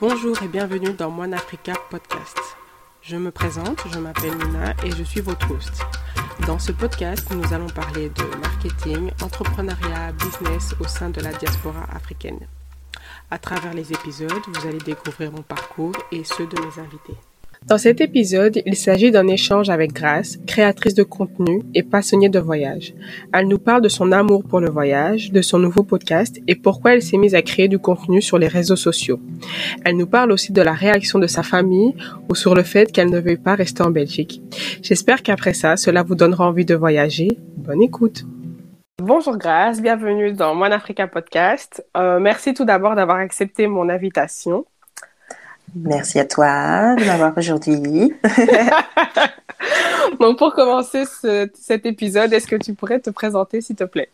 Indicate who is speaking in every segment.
Speaker 1: Bonjour et bienvenue dans Moine Africa Podcast. Je me présente, je m'appelle Nina et je suis votre host. Dans ce podcast, nous allons parler de marketing, entrepreneuriat, business au sein de la diaspora africaine. À travers les épisodes, vous allez découvrir mon parcours et ceux de mes invités. Dans cet épisode, il s'agit d'un échange avec Grace, créatrice de contenu et passionnée de voyage. Elle nous parle de son amour pour le voyage, de son nouveau podcast et pourquoi elle s'est mise à créer du contenu sur les réseaux sociaux. Elle nous parle aussi de la réaction de sa famille ou sur le fait qu'elle ne veuille pas rester en Belgique. J'espère qu'après ça, cela vous donnera envie de voyager. Bonne écoute. Bonjour Grace, bienvenue dans Mon Africa Podcast. Euh, merci tout d'abord d'avoir accepté mon invitation.
Speaker 2: Merci à toi de m'avoir aujourd'hui.
Speaker 1: Donc pour commencer ce, cet épisode, est-ce que tu pourrais te présenter s'il te plaît?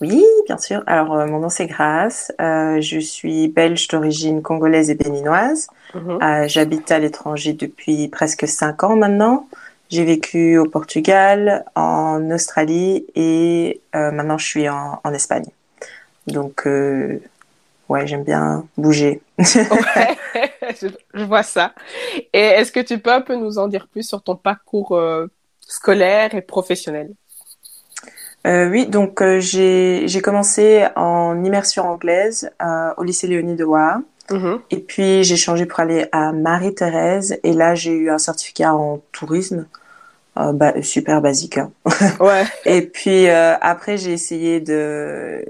Speaker 2: Oui, bien sûr. Alors euh, mon nom c'est Grace. Euh, je suis belge d'origine congolaise et béninoise.
Speaker 1: Mhm.
Speaker 2: Euh, J'habite à l'étranger depuis presque cinq ans maintenant. J'ai vécu au Portugal, en Australie et maintenant je suis en, en Espagne. Donc ouais, j'aime bien bouger.
Speaker 1: Ouais, je, je vois ça. Et est-ce que tu peux un peu nous en dire plus sur ton parcours euh, scolaire et professionnel?
Speaker 2: Euh, oui, donc euh, j'ai commencé en immersion anglaise au lycée Léonie de Waha.
Speaker 1: Mhm.
Speaker 2: Et puis j'ai changé pour aller à Marie-Thérèse et là j'ai eu un certificat en tourisme, euh, bah, super basique. hein.
Speaker 1: Ouais.
Speaker 2: Et puis euh, après j'ai essayé de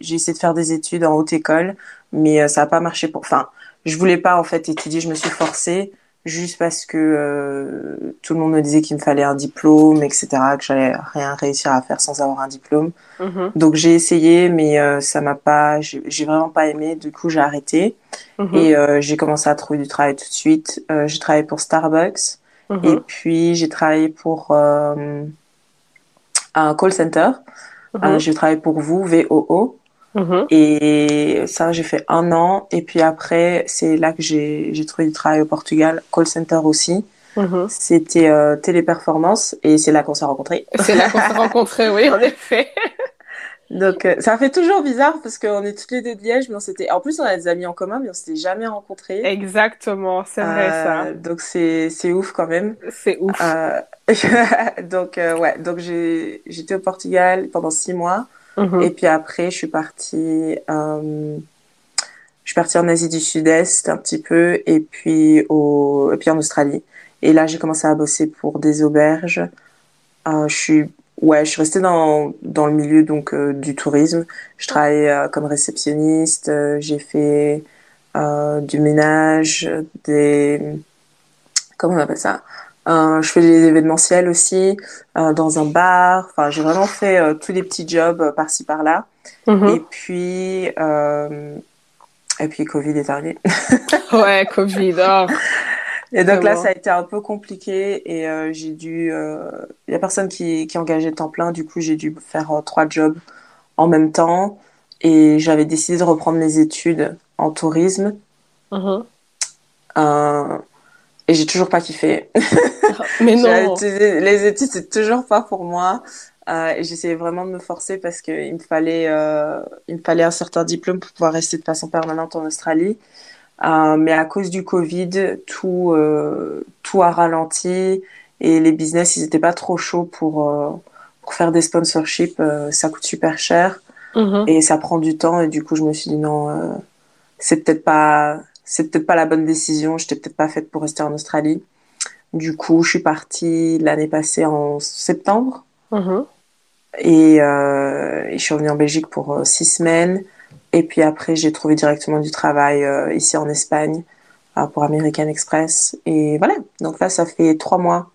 Speaker 2: j'ai essayé de faire des études en haute école, mais euh, ça n'a pas marché pour. Enfin, je voulais pas en fait étudier, je me suis forcée juste parce que euh, tout le monde me disait qu'il me fallait un diplôme, etc., que j'allais rien réussir à faire sans avoir un diplôme.
Speaker 1: Mhm.
Speaker 2: Donc j'ai essayé, mais euh, ça m'a pas, j'ai j'ai vraiment pas aimé. Du coup j'ai arrêté
Speaker 1: Mhm.
Speaker 2: et euh, j'ai commencé à trouver du travail tout de suite. Euh, j'ai travaillé pour Starbucks
Speaker 1: Mhm.
Speaker 2: et puis j'ai travaillé pour euh, un call center. J'ai travaillé pour vous, VOO,
Speaker 1: Mhm.
Speaker 2: et ça j'ai fait un an. Et puis après c'est là que j'ai j'ai trouvé du travail au Portugal, call center aussi.
Speaker 1: Mhm.
Speaker 2: C'était euh, téléperformance et c'est là qu'on s'est rencontrés.
Speaker 1: C'est là qu'on s'est rencontrés, oui, en effet.
Speaker 2: Donc euh, ça fait toujours bizarre parce qu'on est toutes les deux de Liège, mais on s'était. En plus on a des amis en commun, mais on s'était jamais rencontrés.
Speaker 1: Exactement, c'est vrai ça.
Speaker 2: Euh, donc c'est c'est ouf quand même.
Speaker 1: C'est ouf.
Speaker 2: Euh, donc euh, ouais, donc j'ai j'étais au Portugal pendant six mois
Speaker 1: Mhm.
Speaker 2: et puis après je suis partie euh, je suis partie en Asie du Sud-Est un petit peu et puis au et puis en Australie. Et là j'ai commencé à bosser pour des auberges. Euh, je suis ouais, je suis restée dans dans le milieu donc euh, du tourisme. Je travaillais euh, comme réceptionniste. j'ai fait du ménage, des comment on appelle ça? Je fais des événementiels aussi euh, dans un bar. Enfin, j'ai vraiment fait euh, tous les petits jobs euh, par-ci par-là.
Speaker 1: Mhm.
Speaker 2: Et puis euh, et puis Covid est arrivé.
Speaker 1: Ouais, Covid. oh.
Speaker 2: Et donc là, ça a été un peu compliqué et euh, j'ai dû. Il y a personne qui qui engageait temps plein. Du coup, j'ai dû faire euh, trois jobs en même temps et j'avais décidé de reprendre mes études en tourisme.
Speaker 1: Mhm.
Speaker 2: Euh, et j'ai toujours pas kiffé.
Speaker 1: Mais non.
Speaker 2: les études, c'est toujours pas pour moi. Euh, et j'essayais vraiment de me forcer parce qu'il me fallait, euh, il me fallait un certain diplôme pour pouvoir rester de façon permanente en Australie. Euh, mais à cause du Covid, tout, tout a ralenti et les business, ils étaient pas trop chauds pour, pour faire des sponsorships. Ça coûte super cher
Speaker 1: Mhm.
Speaker 2: et ça prend du temps. Et du coup, je me suis dit non, c'est peut-être pas, c'est peut-être pas la bonne décision. J'étais peut-être pas faite pour rester en Australie. Du coup, je suis partie l'année passée en septembre
Speaker 1: Mhm.
Speaker 2: et, euh, et je suis revenue en Belgique pour euh, six semaines. Et puis après, j'ai trouvé directement du travail euh, ici en Espagne pour American Express. Et voilà. Donc là, ça fait trois mois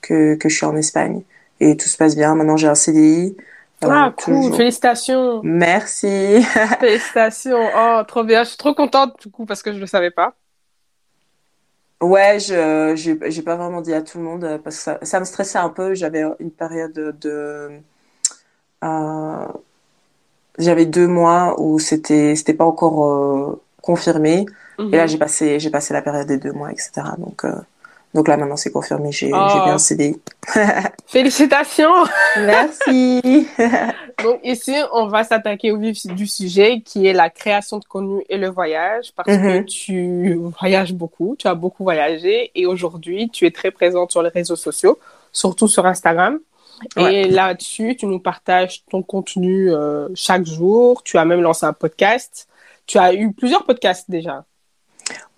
Speaker 2: que, que je suis en Espagne et tout se passe bien. Maintenant, j'ai un CDI.
Speaker 1: Ah, cool.
Speaker 2: toujours.
Speaker 1: Félicitations.
Speaker 2: Merci.
Speaker 1: Félicitations. Oh, trop bien. Je suis trop contente, du coup, parce que je le savais pas.
Speaker 2: Ouais, je j'ai pas vraiment dit à tout le monde euh, parce que ça, ça me stressait un peu. J'avais une période de euh, j'avais deux mois où c'était c'était pas encore euh, confirmé. Et là,
Speaker 1: Mhm.
Speaker 2: j'ai passé j'ai passé la période des deux mois, etc. Donc euh, Donc là, maintenant, c'est confirmé, j'ai
Speaker 1: Oh.
Speaker 2: bien un CDI.
Speaker 1: Félicitations!
Speaker 2: Merci.
Speaker 1: Donc ici, on va s'attaquer au vif du sujet qui est la création de contenu et le voyage parce que
Speaker 2: Mhm.
Speaker 1: tu voyages beaucoup, tu as beaucoup voyagé et aujourd'hui, tu es très présente sur les réseaux sociaux, surtout sur Instagram.
Speaker 2: Ouais.
Speaker 1: Et là-dessus, tu nous partages ton contenu euh, chaque jour. Tu as même lancé un podcast. Tu as eu plusieurs podcasts déjà.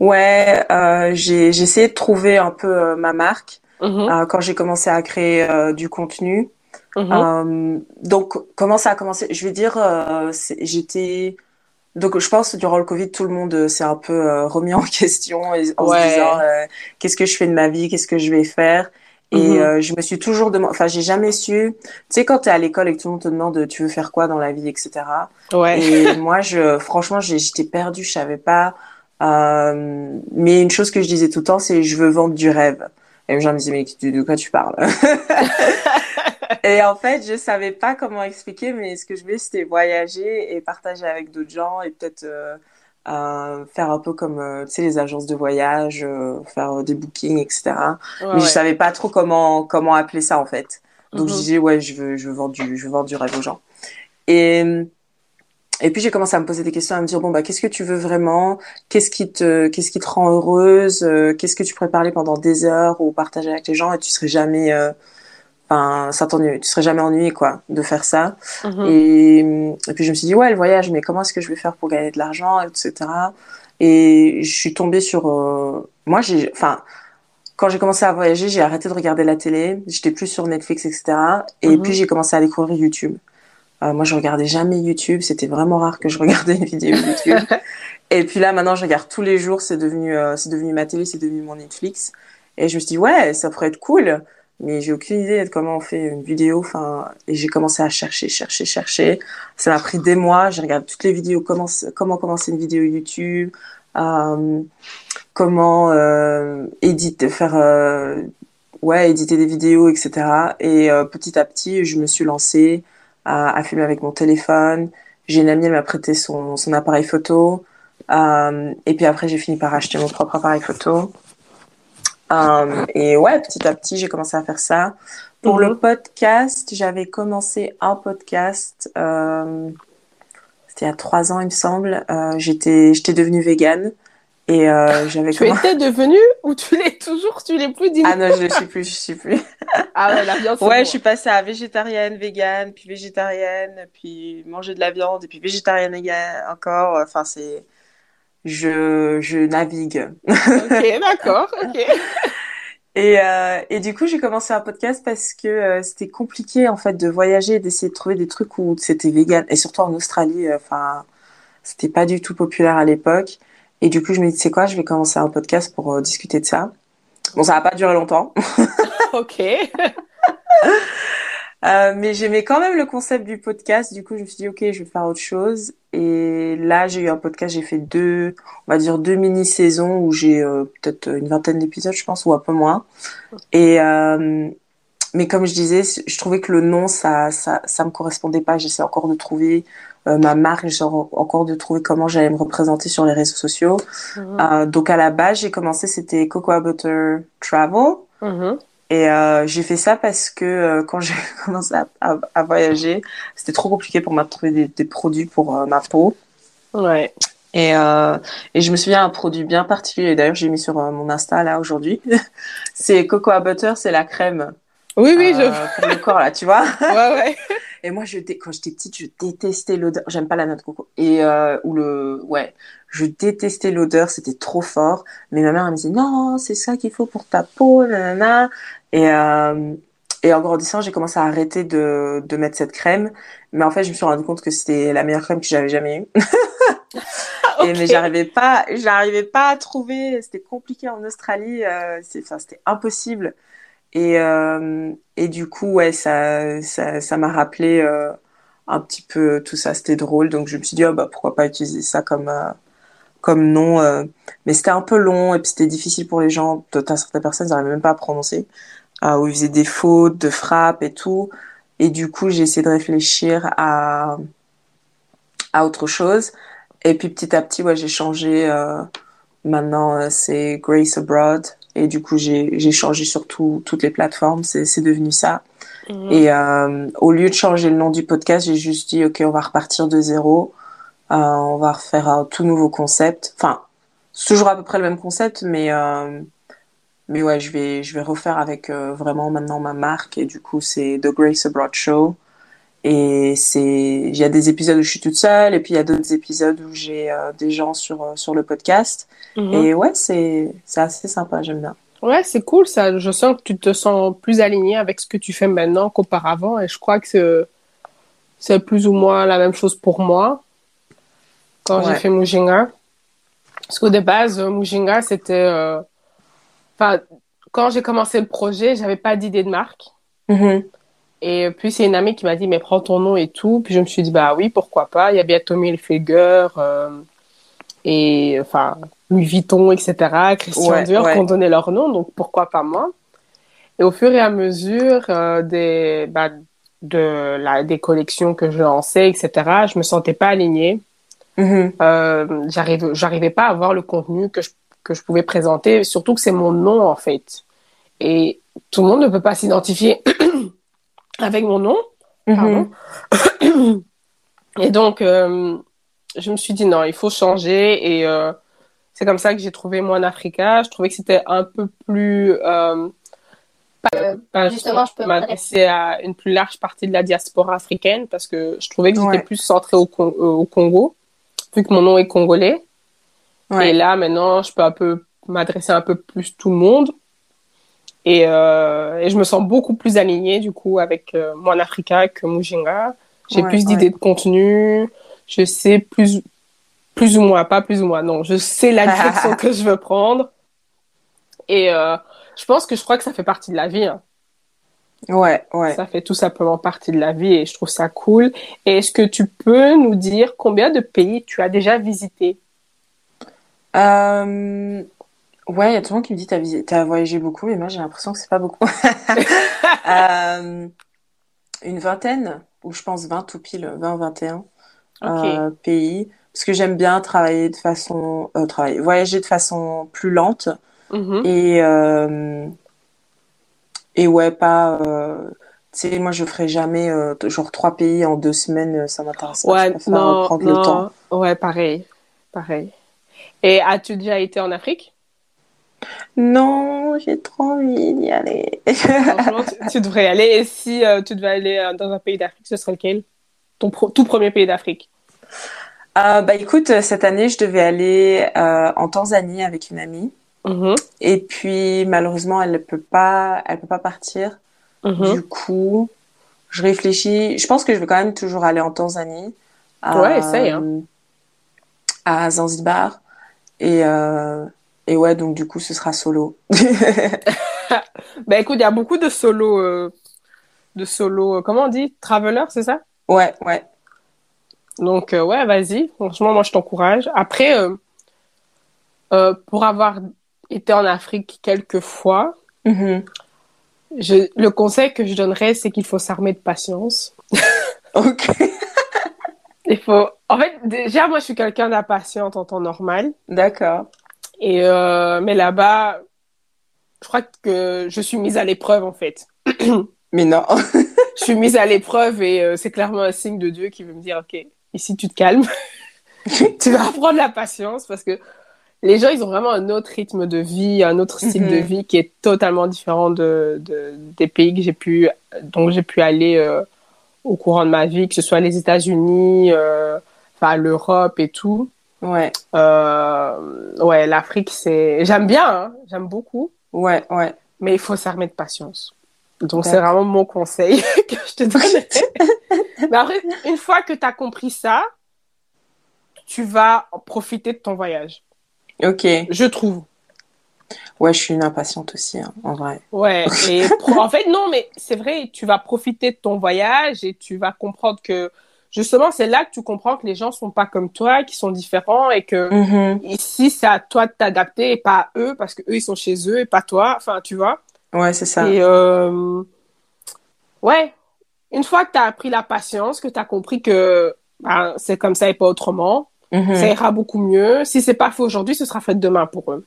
Speaker 2: Ouais, euh, j'ai j'ai essayé de trouver un peu euh, ma marque
Speaker 1: Mhm,
Speaker 2: euh, quand j'ai commencé à créer euh, du contenu.
Speaker 1: mhm.
Speaker 2: Euh, donc, comment ça a commencé? Je vais dire, euh, j'étais. Donc, je pense durant le Covid, tout le monde s'est un peu remis en question et- en
Speaker 1: Ouais.
Speaker 2: se disant qu'est-ce que je fais de ma vie, qu'est-ce que je vais faire? Et euh, je me suis toujours demandé, enfin, j'ai jamais su. Tu sais, quand t'es à l'école et que tout le monde te demande tu veux faire quoi dans la vie, etc.
Speaker 1: Ouais.
Speaker 2: Et moi, je, franchement, j'étais perdue, je savais pas. Euh, mais une chose que je disais tout le temps, c'est je veux vendre du rêve. Et les gens me disaient mais de quoi tu parles? Et en fait, je savais pas comment expliquer, mais ce que je voulais, c'était voyager et partager avec d'autres gens et peut-être euh, euh, faire un peu comme, euh, tu sais, les agences de voyage, euh, faire des bookings, etc.
Speaker 1: Ouais,
Speaker 2: Mais je
Speaker 1: ouais.
Speaker 2: savais pas trop comment comment appeler ça en fait. Donc je
Speaker 1: Mhm.
Speaker 2: disais ouais, je veux je veux vendre du je veux vendre du rêve aux gens. Et et puis j'ai commencé à me poser des questions, à me dire bon bah qu'est-ce que tu veux vraiment? Qu'est-ce qui te qu'est-ce qui te rend heureuse? Euh, Qu'est-ce que tu pourrais parler pendant des heures ou partager avec les gens? Et tu serais jamais euh, enfin ça t'ennuie, tu serais jamais ennuyé quoi de faire ça.
Speaker 1: Mhm.
Speaker 2: Et, et puis je me suis dit, ouais, le voyage, mais comment est-ce que je vais faire pour gagner de l'argent, etc. Et je suis tombée sur... euh, moi, j'ai... Enfin, quand j'ai commencé à voyager, j'ai arrêté de regarder la télé. J'étais plus sur Netflix, etc. Et
Speaker 1: Mhm.
Speaker 2: puis j'ai commencé à découvrir YouTube. Euh, moi, je regardais jamais YouTube. C'était vraiment rare que je regardais une vidéo YouTube. Et puis là, maintenant, je regarde tous les jours. C'est devenu, euh, c'est devenu ma télé, c'est devenu mon Netflix. Et je me suis dit, ouais, ça pourrait être cool. Mais j'ai aucune idée de comment on fait une vidéo. Enfin, et j'ai commencé à chercher, chercher, chercher. Ça m'a pris des mois. J'ai regardé toutes les vidéos, comment, comment commencer une vidéo YouTube, euh, comment éditer, faire, ouais, éditer des vidéos, etc. Et petit à petit, je me suis lancée à, à filmer avec mon téléphone. J'ai une amie, elle m'a prêté son, son appareil photo. Euh, et puis après, j'ai fini par acheter mon propre appareil photo. Euh, et ouais, petit à petit, j'ai commencé à faire ça. Pour
Speaker 1: Mhm.
Speaker 2: le podcast, j'avais commencé un podcast. Euh, c'était il y a trois ans, il me semble. Euh, j'étais, j'étais devenue végane et euh, j'avais
Speaker 1: Tu
Speaker 2: commencé.
Speaker 1: étais devenue ou tu l'es toujours, tu l'es plus dit.
Speaker 2: Ah non, je ne suis plus, je suis plus.
Speaker 1: Ah ouais, la viande,
Speaker 2: Ouais,
Speaker 1: bon.
Speaker 2: je suis passée à végétarienne, végane, puis végétarienne, puis manger de la viande, et puis végétarienne encore. Enfin, c'est, je, je navigue.
Speaker 1: Ok, d'accord, ok.
Speaker 2: Et, euh, et du coup, j'ai commencé un podcast parce que euh, c'était compliqué en fait de voyager, et d'essayer de trouver des trucs où c'était vegan, et surtout en Australie. euh, Enfin, c'était pas du tout populaire à l'époque. Et du coup, je me dis, c'est quoi, je vais commencer un podcast pour euh, discuter de ça. Bon, ça va pas durer longtemps.
Speaker 1: Ok.
Speaker 2: Euh, mais j'aimais quand même le concept du podcast. Du coup, je me suis dit, OK, je vais faire autre chose. Et là, j'ai eu un podcast, j'ai fait deux, on va dire deux mini-saisons où j'ai euh, peut-être une vingtaine d'épisodes, je pense, ou un peu moins. Et, euh, mais comme je disais, je trouvais que le nom, ça, ça, ça me correspondait pas. J'essaie encore de trouver euh, ma marque, j'essaie encore de trouver comment j'allais me représenter sur les réseaux sociaux.
Speaker 1: Mhm.
Speaker 2: Euh, donc à la base, j'ai commencé, c'était Cocoa Butter Travel.
Speaker 1: Mhm.
Speaker 2: Et euh, j'ai fait ça parce que quand j'ai commencé à, à, à voyager, c'était trop compliqué pour moi de trouver des, des produits pour ma peau.
Speaker 1: Ouais.
Speaker 2: Et, euh, et je me souviens un produit bien particulier, d'ailleurs j'ai mis sur euh, mon Insta là aujourd'hui. c'est Cocoa Butter, c'est la crème
Speaker 1: Oui, oui,
Speaker 2: euh, pour le corps là, tu vois.
Speaker 1: je. Ouais, ouais.
Speaker 2: Et moi, je dé- quand j'étais petite, je détestais l'odeur. J'aime pas la noix de coco. Et euh, ou le, ouais, je détestais l'odeur. C'était trop fort. Mais ma mère elle me disait non, c'est ça qu'il faut pour ta peau, nanana. Et euh, et en grandissant, j'ai commencé à arrêter de de mettre cette crème. Mais en fait, je me suis rendu compte que c'était la meilleure crème que j'avais jamais eue. Et mais j'arrivais pas, j'arrivais pas à trouver. C'était compliqué en Australie. Euh, c'est, enfin, c'était impossible. Et euh, et du coup, ouais, ça ça ça m'a rappelé euh, un petit peu tout ça. C'était drôle. Donc je me suis dit, oh, bah pourquoi pas utiliser ça comme euh, comme nom. euh. Mais c'était un peu long et puis c'était difficile pour les gens. Certaines personnes, ils n'arrivaient même pas à prononcer. Euh, où ils faisaient des fautes, de frappes et tout. Et du coup, j'ai essayé de réfléchir à à autre chose. Et puis petit à petit, ouais, j'ai changé. euh, maintenant, c'est Grace Abroad. Et du coup, j'ai changé sur toutes les plateformes. C'est devenu ça. Mhm. Et euh, au lieu de changer le nom du podcast, j'ai juste dit, OK, on va repartir de zéro. Euh, on va refaire un tout nouveau concept. Enfin, c'est toujours à peu près le même concept, mais euh, mais ouais, je vais je vais refaire avec euh, vraiment maintenant ma marque et du coup c'est The Grace Abroad Show. Et c'est, il y a des épisodes où je suis toute seule, et puis il y a d'autres épisodes où j'ai euh, des gens sur euh, sur le podcast. Mhm. Et ouais, c'est c'est assez sympa, j'aime bien.
Speaker 1: Ouais, c'est cool ça. Je sens que tu te sens plus aligné avec ce que tu fais maintenant qu'auparavant, et je crois que c'est plus ou moins la même chose pour moi quand j'ai fait Mujinga. Parce qu'au départ, Mujinga, c'était, euh, enfin, quand j'ai commencé le projet, j'avais pas d'idée de marque. Mhm. Et puis, c'est une amie qui m'a dit, mais prends ton nom et tout. Puis, je me suis dit, bah oui, pourquoi pas. Il y a bien Tommy Hilfiger, euh, et, enfin, Louis Vuitton, etc., Christian Dior, qui ont donné leur nom. Donc, pourquoi pas moi? Et au fur et à mesure euh, des, bah, de la, des collections que je lançais, etc., je me sentais pas alignée. Euh, j'arrive, j'arrivais pas à voir le contenu que je, que je pouvais présenter, surtout que c'est mon nom, en fait. Et tout le monde ne peut pas s'identifier avec mon nom. Mhm. et donc, euh, je me suis dit non, il faut changer. Et euh, c'est comme ça que j'ai trouvé Moine Africa. Je trouvais que c'était un peu plus. Euh, Justement, je peux m'adresser à une plus large partie de la diaspora africaine parce que je trouvais que j'étais plus centrée au, au, Congo, vu que mon nom est congolais. Et là, maintenant, je peux un peu m'adresser un peu plus tout le monde. Et, euh, et, je me sens beaucoup plus alignée du coup avec euh, Moine Africa que Mujinga. J'ai plus d'idées de contenu. Je sais plus, plus ou moins, pas plus ou moins, non. Je sais la direction que je veux prendre. Et euh, je pense que je crois que ça fait partie de la vie. Hein.
Speaker 2: Ouais, ouais.
Speaker 1: Ça fait tout simplement partie de la vie et je trouve ça cool. Et est-ce que tu peux nous dire combien de pays tu as déjà visité
Speaker 2: euh, Ouais, il y a tout le monde qui me dit t'as voyagé beaucoup, mais moi j'ai l'impression que c'est pas beaucoup. euh, une vingtaine, ou je pense 20 tout pile, 20 21 euh, pays, parce que j'aime bien travailler de façon, euh, travailler, voyager de façon plus lente mm-hmm. et euh, et ouais pas. Euh, tu sais, moi je ferai jamais euh, genre trois pays en deux semaines, ça m'intéresse
Speaker 1: pas. Ouais, non, prendre le temps. Ouais, pareil, pareil. Et as-tu déjà été en Afrique?
Speaker 2: Non, j'ai trop envie d'y aller.
Speaker 1: Franchement, tu, devrais y aller. Et si euh, tu devais aller euh, dans un pays d'Afrique, ce serait lequel? Ton tout premier pays d'Afrique
Speaker 2: euh, Bah écoute, cette année, je devais aller en Tanzanie avec une amie. Mm-hmm. Et puis, malheureusement, elle ne peut pas, elle peut pas partir. Mm-hmm. Du coup, je réfléchis. Je pense que je vais quand même toujours aller en Tanzanie.
Speaker 1: ouais, essaye. Hein.
Speaker 2: À Zanzibar. Et et ouais, donc du coup, ce sera solo.
Speaker 1: ben écoute, il y a beaucoup de solo, euh, de solo, euh, comment on dit, traveler, c'est ça?
Speaker 2: Ouais, ouais.
Speaker 1: Donc euh, ouais, vas-y. Franchement, moi je t'encourage. Après, pour avoir été en Afrique quelques fois, mm-hmm. je, le conseil que je donnerais, c'est qu'il faut s'armer de patience.
Speaker 2: ok.
Speaker 1: Il faut. En fait, déjà, moi, je suis quelqu'un d'impatiente en temps normal.
Speaker 2: D'accord.
Speaker 1: Et euh, mais là-bas, je crois que je suis mise à l'épreuve en fait.
Speaker 2: mais non.
Speaker 1: je suis mise à l'épreuve et euh, c'est clairement un signe de Dieu qui veut me dire ok, ici tu te calmes, tu vas apprendre la patience parce que les gens ils ont vraiment un autre rythme de vie, un autre style de mhm. vie qui est totalement différent de, de des pays que j'ai pu donc j'ai pu aller euh, au courant de ma vie, que ce soit les États-Unis, enfin l'Europe et tout.
Speaker 2: Ouais.
Speaker 1: Euh, ouais, l'Afrique, c'est. J'aime bien, hein. j'aime beaucoup.
Speaker 2: Ouais, ouais.
Speaker 1: Mais il faut s'armer de patience. Donc, c'est vraiment mon conseil que je te donne. Mais après, une fois que tu as compris ça, tu vas profiter de ton voyage.
Speaker 2: Ok.
Speaker 1: Je trouve.
Speaker 2: Ouais, je suis une impatiente aussi, hein, en vrai.
Speaker 1: Ouais, et en fait, non, mais c'est vrai, tu vas profiter de ton voyage et tu vas comprendre que justement, c'est là que tu comprends que les gens sont pas comme toi, qu'ils sont différents et que mm-hmm. ici, c'est à toi de t'adapter et pas à eux parce que eux, ils sont chez eux et pas toi. Enfin, tu vois?
Speaker 2: Ouais, c'est ça.
Speaker 1: Et euh... ouais, une fois que tu as appris la patience, que tu as compris que ben, c'est comme ça et pas autrement, mm-hmm. ça ira beaucoup mieux. Si c'est pas fait aujourd'hui, ce sera fait demain pour eux.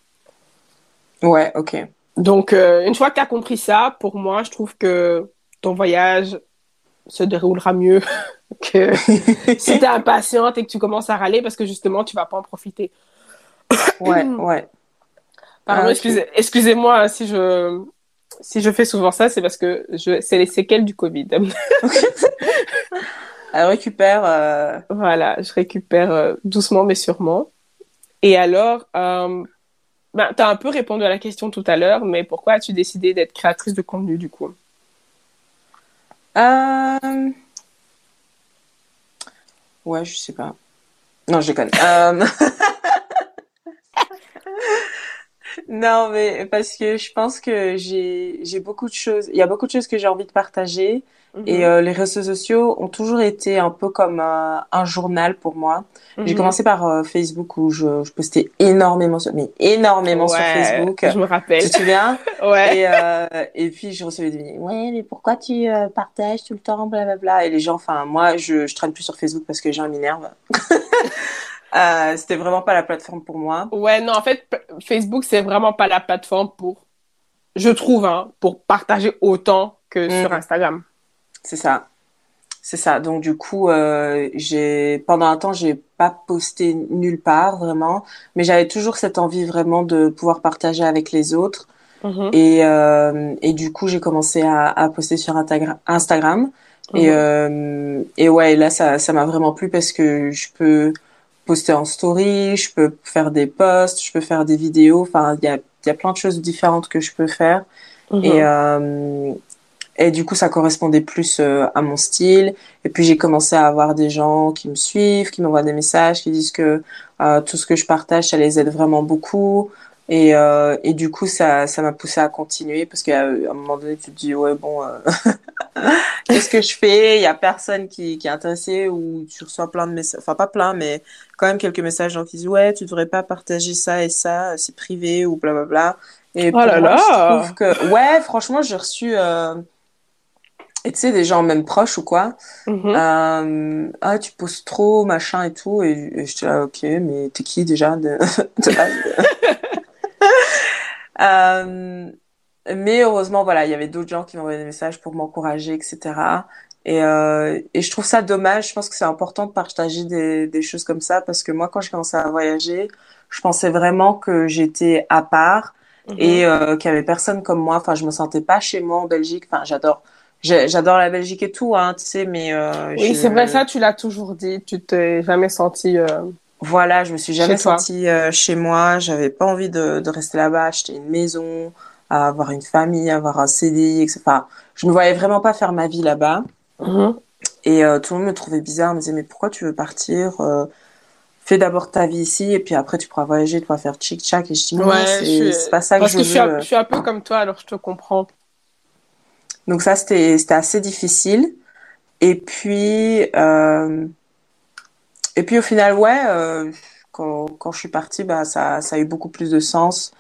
Speaker 2: Ouais, ok.
Speaker 1: Donc, euh, une fois que tu as compris ça, pour moi, je trouve que ton voyage se déroulera mieux que si tu es impatiente et que tu commences à râler parce que justement, tu vas pas en profiter.
Speaker 2: ouais, ouais.
Speaker 1: Pardon, ah, excusez-moi si je, si je fais souvent ça, c'est parce que je, c'est les séquelles du Covid.
Speaker 2: Elle récupère. Euh,
Speaker 1: voilà, je récupère euh, doucement mais sûrement. Et alors, euh, ben, tu as un peu répondu à la question tout à l'heure, mais pourquoi as-tu décidé d'être créatrice de contenu du coup?
Speaker 2: Euh... Ouais, je sais pas. Non, je déconne. non, mais parce que je pense que j'ai beaucoup de choses. Il y a beaucoup de choses que j'ai envie de partager. Et mhm. euh, les réseaux sociaux ont toujours été un peu comme un journal pour moi. J'ai mhm. commencé par euh, Facebook où je, je, postais énormément, sur, mais énormément sur Facebook.
Speaker 1: Je me rappelle.
Speaker 2: Tu te souviens?
Speaker 1: Ouais.
Speaker 2: Et, euh, et puis je recevais des messages. Ouais, mais pourquoi tu euh, partages tout le temps, blablabla. Et les gens, enfin moi, je, je traîne plus sur Facebook parce que les gens m'énervent. euh, C'était vraiment pas la plateforme pour moi.
Speaker 1: Ouais, non, en fait, Facebook c'est vraiment pas la plateforme pour, je trouve, hein, pour partager autant que sur mhm. Instagram.
Speaker 2: C'est ça. C'est ça. Donc du coup, euh, j'ai pendant un temps, j'ai pas posté nulle part vraiment, mais j'avais toujours cette envie vraiment de pouvoir partager avec les autres. Mm-hmm. Et euh, et du coup, j'ai commencé à, à poster sur Instagram. Et mm-hmm. euh, et ouais, là ça ça m'a vraiment plu parce que je peux poster en story, je peux faire des posts, je peux faire des vidéos. Enfin, il y a il y a plein de choses différentes que je peux faire. Mm-hmm. Et euh, et du coup, ça correspondait plus euh, à mon style. Et puis, j'ai commencé à avoir des gens qui me suivent, qui m'envoient des messages, qui disent que euh, tout ce que je partage, ça les aide vraiment beaucoup. Et, euh, et du coup, ça, ça m'a poussé à continuer parce qu'à un moment donné, tu te dis ouais bon, euh, qu'est-ce que je fais? Il y a personne qui, qui est intéressé ou tu reçois plein de messages, enfin pas plein, mais quand même quelques messages gens qui disent ouais, tu devrais pas partager ça et ça, c'est privé ou blablabla.
Speaker 1: Et oh là là. je
Speaker 2: trouve que ouais, franchement, j'ai reçu euh, et tu sais, des gens même proches ou quoi, mm-hmm. euh, ah, tu poses trop, machin et tout. Et, et je dis, ah, ok, mais t'es qui déjà de, euh, Mais heureusement, voilà, il y avait d'autres gens qui m'envoyaient des messages pour m'encourager, etc. Et, euh, et je trouve ça dommage. Je pense que c'est important de partager des, des choses comme ça parce que moi, quand j'ai commencé à voyager, je pensais vraiment que j'étais à part mm-hmm. et euh, qu'il y avait personne comme moi. Enfin, je me sentais pas chez moi en Belgique. Enfin, j'adore J'adore la Belgique et tout, hein, tu sais, mais. Euh,
Speaker 1: oui, c'est vrai, ça, tu l'as toujours dit. Tu t'es jamais senti. Euh,
Speaker 2: voilà, je me suis jamais sentie euh, chez moi. J'avais pas envie de, de rester là-bas, acheter une maison, avoir une famille, avoir un CDI, etc. Enfin, je me voyais vraiment pas faire ma vie là-bas. Mm-hmm. Et tout le monde me trouvait bizarre, me disait mais pourquoi tu veux partir Fais d'abord ta vie ici et puis après tu pourras voyager, tu pourras faire chic chac. Et je dis non, ouais, c'est pas ça que je veux.
Speaker 1: Parce que je suis un peu comme toi, alors je te comprends.
Speaker 2: Donc ça, c'était assez difficile. Et puis, euh, et puis au final, ouais, euh, quand, quand je suis partie, bah, ça, ça a eu beaucoup plus de sens.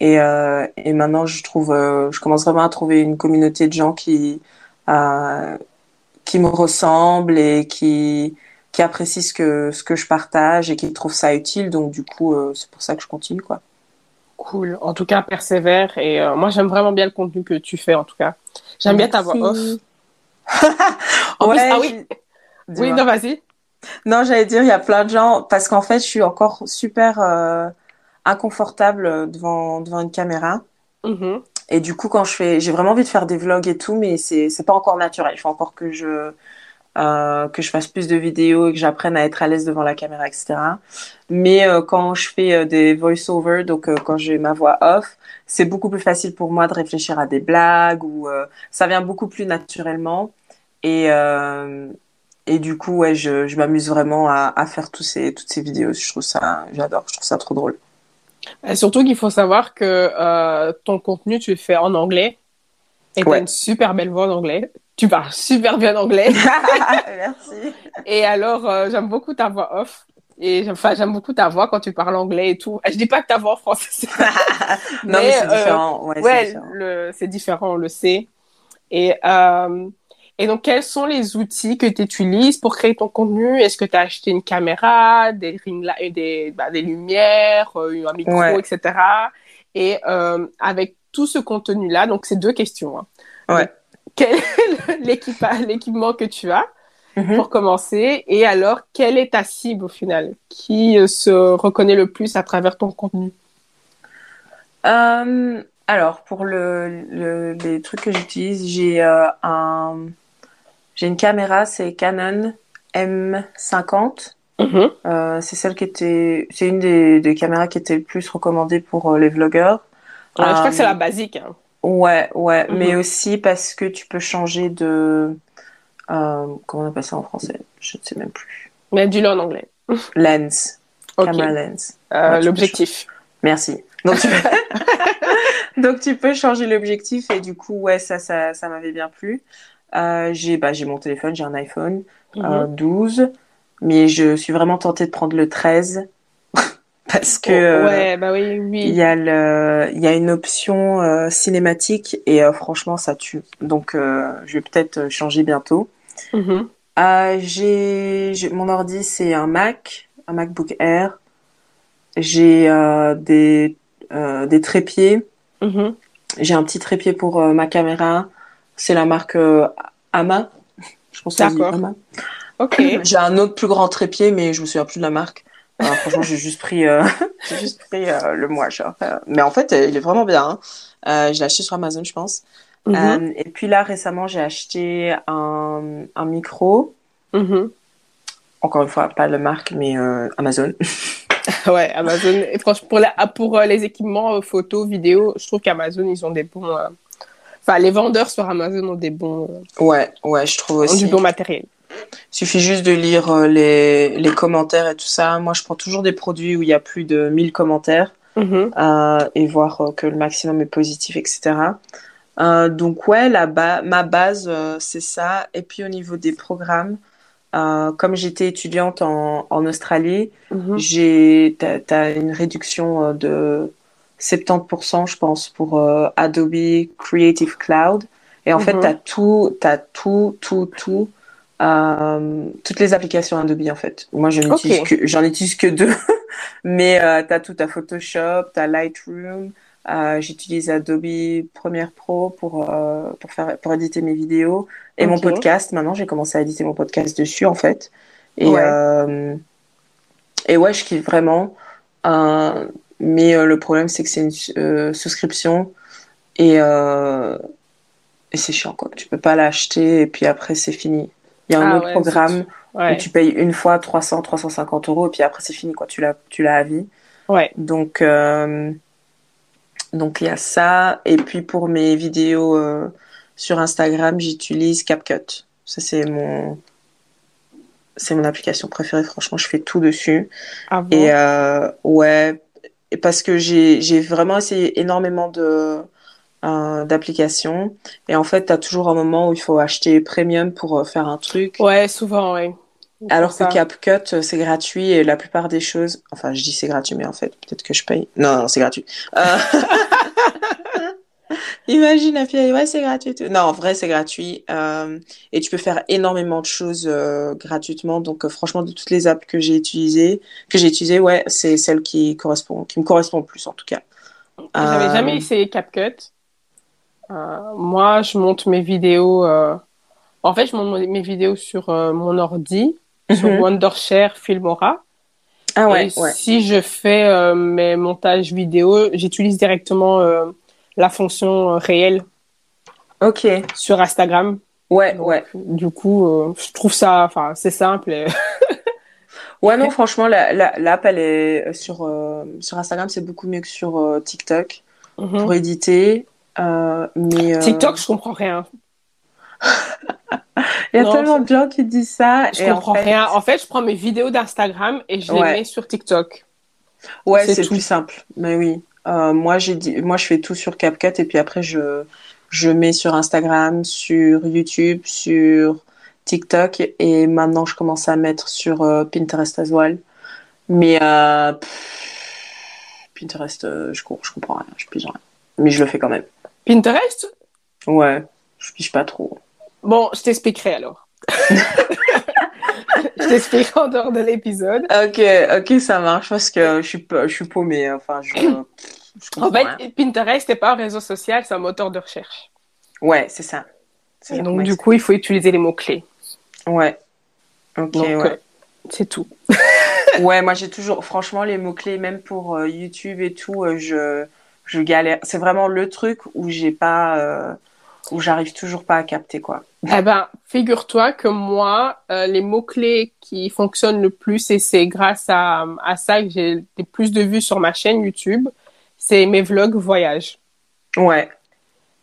Speaker 2: Et, euh, et maintenant, je trouve, euh, je commence vraiment à trouver une communauté de gens qui, euh, qui me ressemblent et qui, qui apprécient ce que, ce que je partage et qui trouvent ça utile. Donc, du coup, euh, c'est pour ça que je continue, quoi.
Speaker 1: Cool. En tout cas, persévère. Et moi, j'aime vraiment bien le contenu que tu fais, en tout cas. J'aime bien ta voix off.
Speaker 2: ouais,
Speaker 1: ah oui. Oui, non, vas-y.
Speaker 2: Non, j'allais dire, il y a plein de gens, parce qu'en fait, je suis encore super euh, inconfortable devant, devant une caméra. Mm-hmm. Et du coup, quand je fais, j'ai vraiment envie de faire des vlogs et tout, mais c'est pas encore naturel. Il faut encore que je, euh, que je fasse plus de vidéos et que j'apprenne à être à l'aise devant la caméra, etc. Mais euh, quand je fais euh, des voice-over, donc quand j'ai ma voix off, c'est beaucoup plus facile pour moi de réfléchir à des blagues ou ça vient beaucoup plus naturellement. Et et du coup, ouais, je, je m'amuse vraiment à, à, faire tous ces, toutes ces vidéos. Je trouve ça, j'adore, je trouve ça trop drôle.
Speaker 1: Et surtout qu'il faut savoir que ton contenu, tu le fais en anglais et tu as une super belle voix en anglais tu parles super bien anglais.
Speaker 2: Merci.
Speaker 1: Et alors, euh, j'aime beaucoup ta voix off. Et enfin, j'aime beaucoup ta voix quand tu parles anglais et tout. Je dis pas que ta voix en français.
Speaker 2: non, mais, c'est différent.
Speaker 1: Euh, ouais, c'est différent. on le sait. Et, euh, et donc, quels sont les outils que tu utilises pour créer ton contenu? Est-ce que tu as acheté une caméra, des, ring des, bah, des lumières, un micro, etc. Et euh, avec tout ce contenu-là, donc c'est deux questions. Hein.
Speaker 2: Ouais.
Speaker 1: Quel est l'équipement que tu as
Speaker 2: Mhm.
Speaker 1: pour commencer Et alors, quelle est ta cible au final? Qui euh, se reconnaît le plus à travers ton contenu?
Speaker 2: Euh, alors, pour le, le- les trucs que j'utilise, j'ai euh, un, j'ai une caméra, c'est Canon M50.
Speaker 1: Mhm.
Speaker 2: Euh, c'est celle qui était, c'est une des, des caméras qui était le plus recommandée pour les vlogueurs.
Speaker 1: Ouais, Je crois que c'est la basique. hein.
Speaker 2: Ouais, ouais,
Speaker 1: Mhm.
Speaker 2: mais aussi parce que tu peux changer de, euh, comment on appelle ça en français? Je ne sais même plus.
Speaker 1: Mais dis-le en anglais.
Speaker 2: Lens, camera lens.
Speaker 1: Euh, L'objectif.
Speaker 2: Merci. Donc tu peux, donc tu peux changer l'objectif et du coup ouais ça ça ça m'avait bien plu. Euh, j'ai bah mon téléphone, j'ai un iPhone euh,
Speaker 1: Mhm.
Speaker 2: 12, mais je suis vraiment tentée de prendre le 13 parce que euh,
Speaker 1: Oh, ouais, bah oui, oui.
Speaker 2: il y a le il y a une option euh, cinématique et euh, franchement ça tue. Donc euh, je vais peut-être changer bientôt.
Speaker 1: Mhm.
Speaker 2: Euh, j'ai, mon ordi, c'est un Mac, un MacBook Air. J'ai des, des trépieds.
Speaker 1: Mhm.
Speaker 2: J'ai un petit trépied pour ma caméra. C'est la marque Ama. Je pense que. Ama.
Speaker 1: Ok.
Speaker 2: J'ai un autre plus grand trépied, mais je me souviens plus de la marque. Franchement, j'ai juste pris, euh, j'ai juste pris euh, le moi, genre. Euh, mais en fait, euh, il est vraiment bien. hein. Je l'ai acheté sur Amazon, je pense.
Speaker 1: Mhm.
Speaker 2: Et puis là, récemment, j'ai acheté un, un micro.
Speaker 1: Mhm.
Speaker 2: Encore une fois, pas la marque, mais Amazon.
Speaker 1: Ouais, Amazon. Et franchement, pour, la- pour euh, les équipements photos, vidéos, je trouve qu'Amazon, ils ont des bons. Enfin, les vendeurs sur Amazon ont des bons,
Speaker 2: Ouais, ouais, je trouve
Speaker 1: ont
Speaker 2: aussi.
Speaker 1: du bon matériel.
Speaker 2: Suffit juste de lire euh, les, les commentaires et tout ça. Moi, je prends toujours des produits où il y a plus de 1000 commentaires
Speaker 1: Mhm.
Speaker 2: euh, et voir euh, que le maximum est positif, etc. Euh, donc, ouais, la ba- ma base, c'est ça. Et puis, au niveau des programmes, comme j'étais étudiante en, en Australie,
Speaker 1: Mhm.
Speaker 2: j'ai, t'as, t'as une réduction de 70%, je pense, pour Adobe Creative Cloud. Et en fait,
Speaker 1: Mhm.
Speaker 2: t'as tout, t'as tout, tout, tout, euh, toutes les applications Adobe, en fait. Moi, que, j'en utilise que deux. Mais euh, t'as tout, t'as Photoshop, t'as Lightroom. Euh, j'utilise Adobe Premiere Pro pour, euh, pour faire, pour éditer mes vidéos. Et mon podcast, maintenant, j'ai commencé à éditer mon podcast dessus, en fait. Et,
Speaker 1: Ouais.
Speaker 2: et ouais, je kiffe vraiment. Mais le problème, c'est que c'est une souscription et, et c'est chiant, quoi. Tu peux pas l'acheter et puis après, c'est fini. Il y a un
Speaker 1: Ah
Speaker 2: autre
Speaker 1: ouais,
Speaker 2: programme
Speaker 1: Ouais.
Speaker 2: où tu payes une fois 300, 350 euros et puis après, c'est fini, quoi. Tu l'as, tu l'as à vie.
Speaker 1: Ouais.
Speaker 2: Donc, euh, donc il y a ça. Et puis pour mes vidéos euh, sur Instagram, j'utilise CapCut. Ça, c'est mon, c'est mon application préférée. Franchement, je fais tout dessus.
Speaker 1: Ah bon?
Speaker 2: Et euh, ouais, parce que j'ai j'ai vraiment essayé énormément de euh, d'applications. Et en fait, tu as toujours un moment où il faut acheter premium pour euh, faire un truc.
Speaker 1: Ouais, souvent, ouais.
Speaker 2: Alors que CapCut, euh, c'est gratuit et la plupart des choses, enfin, je dis c'est gratuit, mais en fait, peut-être que je paye. Non, non, c'est gratuit. Euh, Imagine la fille, ouais, c'est gratuit. Non, en vrai, c'est gratuit. Euh, et tu peux faire énormément de choses euh, gratuitement. Donc, franchement, de toutes les apps que j'ai utilisées, que j'ai utilisées, ouais, c'est celle qui correspond, qui me correspond le plus, en tout cas.
Speaker 1: J'avais jamais essayé CapCut. Euh, moi, je monte mes vidéos. euh, En fait, je monte mon- mes vidéos sur euh, mon ordi, sur
Speaker 2: mhm.
Speaker 1: Wondershare Filmora.
Speaker 2: Ah ouais,
Speaker 1: Et
Speaker 2: ouais.
Speaker 1: si je fais euh, mes montages vidéo, j'utilise directement euh, la fonction euh, réelle
Speaker 2: Ok.
Speaker 1: sur Instagram.
Speaker 2: Ouais,
Speaker 1: Donc,
Speaker 2: ouais.
Speaker 1: Du coup, je trouve ça, enfin, c'est simple. et-
Speaker 2: Ouais, non, franchement, la, la, l'app, elle est sur, sur Instagram, c'est beaucoup mieux que sur TikTok
Speaker 1: Mhm.
Speaker 2: pour éditer. Euh, mais euh,
Speaker 1: TikTok, je comprends rien.
Speaker 2: il y a
Speaker 1: non,
Speaker 2: tellement de gens qui disent ça.
Speaker 1: Je
Speaker 2: et en
Speaker 1: comprends
Speaker 2: fait,
Speaker 1: rien. En fait, je prends mes vidéos d'Instagram et je les
Speaker 2: Ouais.
Speaker 1: mets sur TikTok.
Speaker 2: Ouais,
Speaker 1: C'est
Speaker 2: plus simple. Mais oui. Euh, moi, j'ai dit, moi, je fais tout sur CapCut et puis après, je, je mets sur Instagram, sur YouTube, sur TikTok et maintenant, je commence à mettre sur euh, Pinterest as well. Mais euh, pff, Pinterest, je, je comprends rien, je pige rien. Mais je le fais quand même.
Speaker 1: Pinterest?
Speaker 2: Ouais, je pige pas trop.
Speaker 1: Bon, je t'expliquerai alors. je t'expliquerai en dehors de l'épisode.
Speaker 2: Ok, ok, ça marche parce que je suis, pas- je suis paumée. Enfin, je,
Speaker 1: en fait, Pinterest n'est pas un réseau social, c'est un moteur de recherche.
Speaker 2: Ouais, c'est ça.
Speaker 1: Et donc, du coup, il faut utiliser les mots-clés.
Speaker 2: Ouais. Ok, ouais. Euh,
Speaker 1: c'est tout.
Speaker 2: ouais, moi, j'ai toujours, franchement, les mots-clés, même pour euh, YouTube et tout, euh, je, je galère. C'est vraiment le truc où j'ai pas, où j'arrive toujours pas à capter, quoi.
Speaker 1: Eh ben, figure-toi que moi, les mots-clés qui fonctionnent le plus, et c'est grâce à, à ça que j'ai plus de vues sur ma chaîne YouTube, c'est mes vlogs voyage.
Speaker 2: Ouais.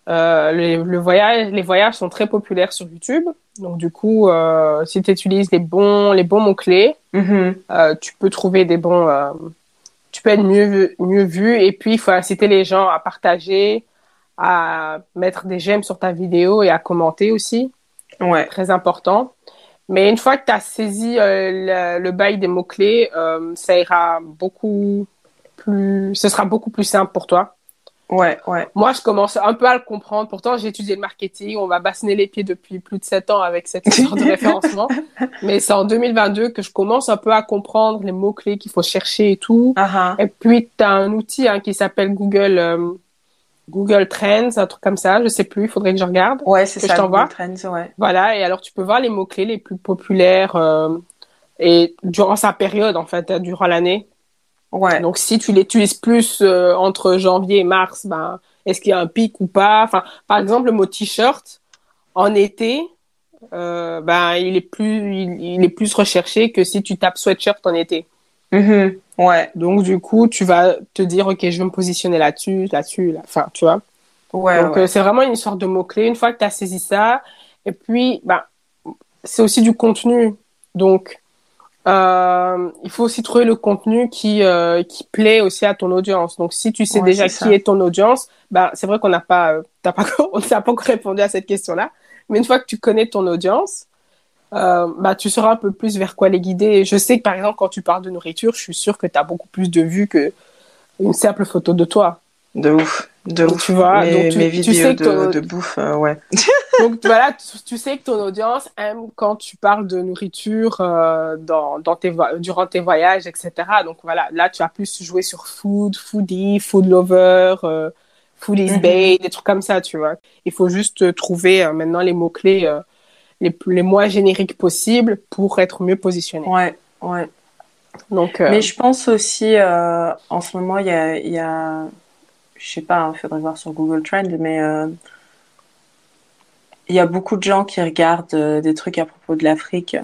Speaker 1: Euh, le, voyage, les voyages sont très populaires sur YouTube. Donc du coup, euh, si tu utilises les bons, les bons mots clés,
Speaker 2: mm-hmm.
Speaker 1: euh, tu peux trouver des bons, tu peux être mieux mieux vu. Et puis il faut inciter les gens à partager, à mettre des j'aime sur ta vidéo et à commenter aussi.
Speaker 2: Ouais.
Speaker 1: Très important. Mais une fois que tu as saisi le, le, bail des mots clés, ça ira beaucoup plus, ce sera beaucoup plus simple pour toi.
Speaker 2: Ouais, ouais.
Speaker 1: Moi, je commence un peu à le comprendre. Pourtant, j'ai étudié le marketing. On va bassiner les pieds depuis plus de sept ans avec cette histoire de référencement. Mais c'est en 2022 que je commence un peu à comprendre les mots-clés qu'il faut chercher et tout.
Speaker 2: Uh-huh.
Speaker 1: Et puis, tu as un outil hein, qui s'appelle Google, euh, Google Trends, un truc comme ça. Je sais plus, il faudrait que je regarde.
Speaker 2: Ouais, c'est ça, Google Trends, ouais.
Speaker 1: Voilà, et alors tu peux voir les mots-clés les plus populaires euh, et durant sa période, en fait, hein, durant l'année.
Speaker 2: Ouais.
Speaker 1: Donc, si tu l'utilises plus euh, entre janvier et mars, ben, est-ce qu'il y a un pic ou pas? Enfin, par exemple, le mot t-shirt en été, euh, ben, il est plus, il, est plus recherché que si tu tapes sweatshirt en été.
Speaker 2: Mm-hmm. Ouais.
Speaker 1: Donc, du coup, tu vas te dire, ok, je vais me positionner là-dessus, là-dessus, là. Enfin, tu vois.
Speaker 2: Ouais.
Speaker 1: Donc, euh, c'est vraiment une histoire de mots clés. Une fois que tu as saisi ça, et puis, ben, c'est aussi du contenu. Donc, euh, il faut aussi trouver le contenu qui euh, qui plaît aussi à ton audience. Donc si tu sais déjà qui est ton audience, bah c'est vrai qu'on n'a pas euh, t'as pas on n'a pas encore répondu à cette question-là. Mais une fois que tu connais ton audience, euh, bah tu sauras un peu plus vers quoi les guider. Je sais que par exemple quand tu parles de nourriture, je suis sûre que tu as beaucoup plus de vues que une simple photo de toi.
Speaker 2: De ouf. De ouf.
Speaker 1: Tu vois,
Speaker 2: donc tu, vidéos sais que de, bouffe, euh, ouais.
Speaker 1: donc voilà, tu, sais que ton audience aime quand tu parles de nourriture euh, dans, dans tes durant tes voyages, etc. Donc voilà, là tu as plus joué sur food, foodie, food lover, euh, food is mm des trucs comme ça, tu vois. Il faut juste trouver euh, maintenant les mots clés les les moins génériques possibles pour être mieux positionné.
Speaker 2: Ouais, ouais.
Speaker 1: Donc.
Speaker 2: Mais je pense aussi en ce moment il y a, y a je sais pas, il hein, faudrait voir sur Google Trend, mais euh, il y a beaucoup de gens qui regardent euh, des trucs à propos de l'Afrique.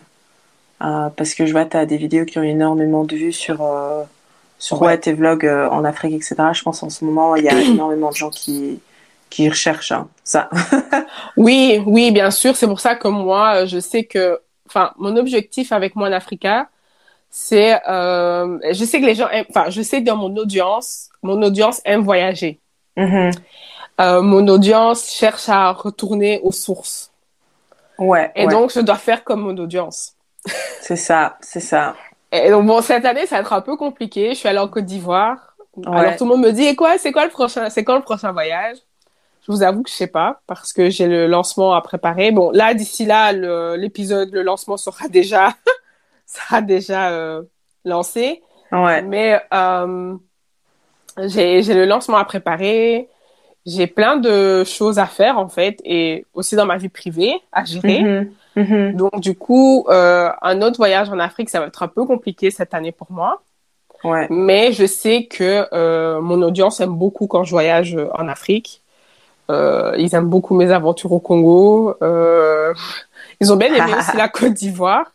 Speaker 2: Euh, parce que je vois, tu as des vidéos qui ont énormément de vues sur, sur ouais. tes vlogs en Afrique, etc. Je pense en ce moment, il y a énormément de gens qui, qui recherchent hein, ça.
Speaker 1: oui, oui, bien sûr. C'est pour ça que moi, je sais que, enfin, mon objectif avec moi en Africa, c'est, euh, je sais que les gens, enfin, je sais que dans mon audience, mon audience aime voyager.
Speaker 2: Mm-hmm.
Speaker 1: Euh, mon audience cherche à retourner aux sources.
Speaker 2: Ouais.
Speaker 1: Et donc, je dois faire comme mon audience.
Speaker 2: c'est ça, c'est ça.
Speaker 1: Et donc, bon, cette année, ça va être un peu compliqué. Je suis allée en Côte d'Ivoire. Alors, tout le monde me dit, et quoi, c'est quoi le prochain, c'est quand le prochain voyage? Je vous avoue que je sais pas parce que j'ai le lancement à préparer. Bon, là, d'ici là, l'épisode, le, lancement sera déjà sera déjà euh, lancé.
Speaker 2: Ouais.
Speaker 1: Mais euh, j'ai le lancement à préparer. J'ai plein de choses à faire en fait et aussi dans ma vie privée à gérer.
Speaker 2: Mm-hmm. Mm-hmm.
Speaker 1: Donc du coup, euh, un autre voyage en Afrique, ça va être un peu compliqué cette année pour moi.
Speaker 2: Ouais.
Speaker 1: Mais je sais que euh, mon audience aime beaucoup quand je voyage en Afrique. Euh, ils aiment beaucoup mes aventures au Congo. Euh, ils ont bien aimé aussi la Côte d'Ivoire.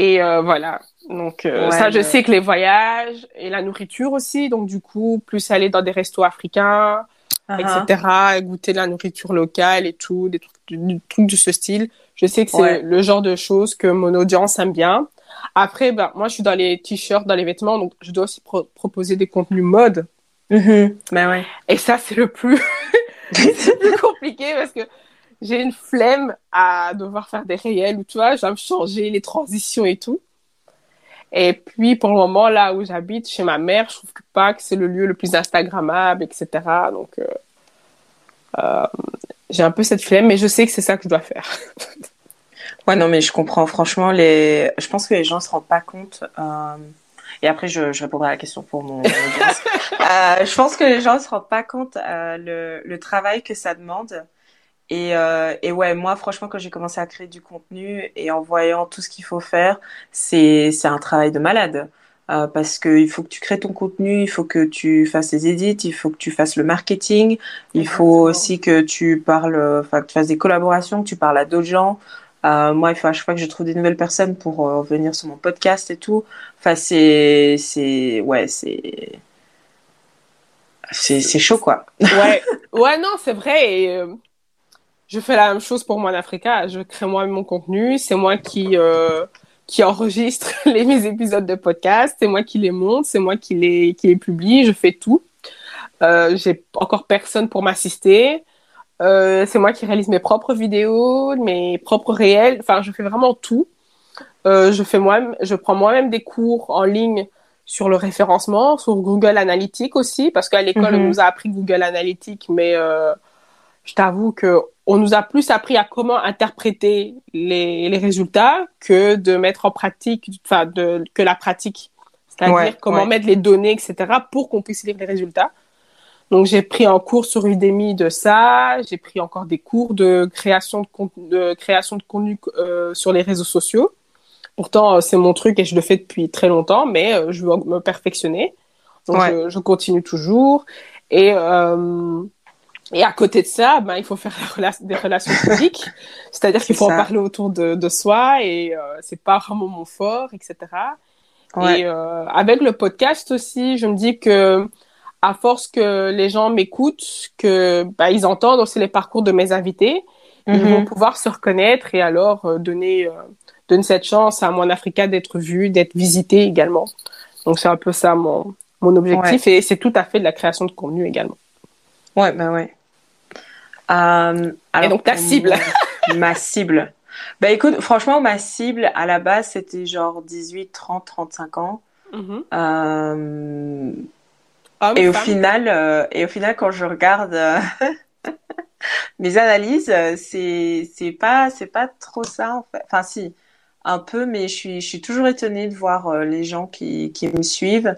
Speaker 1: Et euh, voilà. Donc euh, ça, je sais que les voyages et la nourriture aussi. Donc du coup, plus aller dans des restos africains, uh-huh. etc. Et goûter la nourriture locale et tout, des trucs, des trucs de ce style. Je sais que c'est le genre de choses que mon audience aime bien. Après, ben, moi, je suis dans les t-shirts, dans les vêtements, donc je dois aussi proposer des contenus mode.
Speaker 2: Mm-hmm. Ben ouais.
Speaker 1: Et ça, c'est le plus, le plus compliqué parce que j'ai une flemme à devoir faire des réels ou tu vois, je me changer les transitions et tout. Et puis, pour le moment, là où j'habite, chez ma mère, je trouve pas que c'est le lieu le plus Instagrammable, etc. Donc, euh, euh, j'ai un peu cette flemme, mais je sais que c'est ça que je dois faire.
Speaker 2: ouais, non, mais je comprends. Franchement, les... je pense que les gens se rendent pas compte. Euh... Et après, je, je, répondrai à la question pour mon. Euh, je pense que les gens ne se rendent pas compte euh, le, le travail que ça demande. Et, euh, et ouais, moi, franchement, quand j'ai commencé à créer du contenu et en voyant tout ce qu'il faut faire, c'est c'est un travail de malade. Euh, parce que il faut que tu crées ton contenu, il faut que tu fasses les edits, il faut que tu fasses le marketing, il faut aussi que tu parles, enfin que tu fasses des collaborations, que tu parles à d'autres gens. Euh, moi, il faut à chaque fois que je trouve des nouvelles personnes pour euh, venir sur mon podcast et tout. Enfin, c'est, c'est, ouais, c'est, c'est, c'est chaud, quoi.
Speaker 1: ouais, ouais, non, c'est vrai. Et, euh, je fais la même chose pour moi en Africa. Je crée moi mon contenu. C'est moi qui euh, qui enregistre les, mes épisodes de podcast. C'est moi qui les monte. C'est moi qui les qui les publie. Je fais tout. Euh, j'ai encore personne pour m'assister. Euh, c'est moi qui réalise mes propres vidéos, mes propres réels. Enfin, je fais vraiment tout. Euh, je fais moi, je prends moi-même des cours en ligne sur le référencement, sur Google Analytics aussi, parce qu'à l'école
Speaker 2: Mhm.
Speaker 1: on nous a appris Google Analytics, mais euh, je t'avoue que on nous a plus appris à comment interpréter les, les résultats que de mettre en pratique, enfin de que la pratique, c'est-à-dire
Speaker 2: Ouais,
Speaker 1: comment
Speaker 2: ouais.
Speaker 1: mettre les données, etc., pour qu'on puisse lire les résultats. Donc j'ai pris un cours sur Udemy de ça, j'ai pris encore des cours de création de, con- de création de contenu euh, sur les réseaux sociaux. Pourtant euh, c'est mon truc et je le fais depuis très longtemps, mais euh, je veux me perfectionner. Donc
Speaker 2: Ouais.
Speaker 1: je, je continue toujours et euh, et à côté de ça, ben il faut faire rela- des relations publiques, c'est-à-dire qu'il faut en parler autour de, de soi et euh, c'est pas vraiment mon fort, etc.
Speaker 2: Ouais.
Speaker 1: Et euh, avec le podcast aussi, je me dis que à force que les gens m'écoutent, que bah, ils entendent aussi les parcours de mes invités, ils vont
Speaker 2: Mhm.
Speaker 1: pouvoir se reconnaître et alors euh, donner euh, donner cette chance à mon Africa d'être vu, d'être visité également. Donc c'est un peu ça mon mon objectif et c'est tout à fait de la création de contenu également.
Speaker 2: Ouais, bah ouais. Euh, alors,
Speaker 1: donc, ta cible.
Speaker 2: mon- Ma cible. Bah écoute, franchement, ma cible, à la base, c'était genre 18, 30, 35 ans.
Speaker 1: Mhm.
Speaker 2: Euh,
Speaker 1: Homme,
Speaker 2: et au
Speaker 1: femme.
Speaker 2: final, euh, et au final, quand je regarde euh, mes analyses, c'est c'est pas c'est pas trop ça en fait. Enfin si, un peu, mais je suis je suis toujours étonnée de voir euh, les gens qui qui me suivent.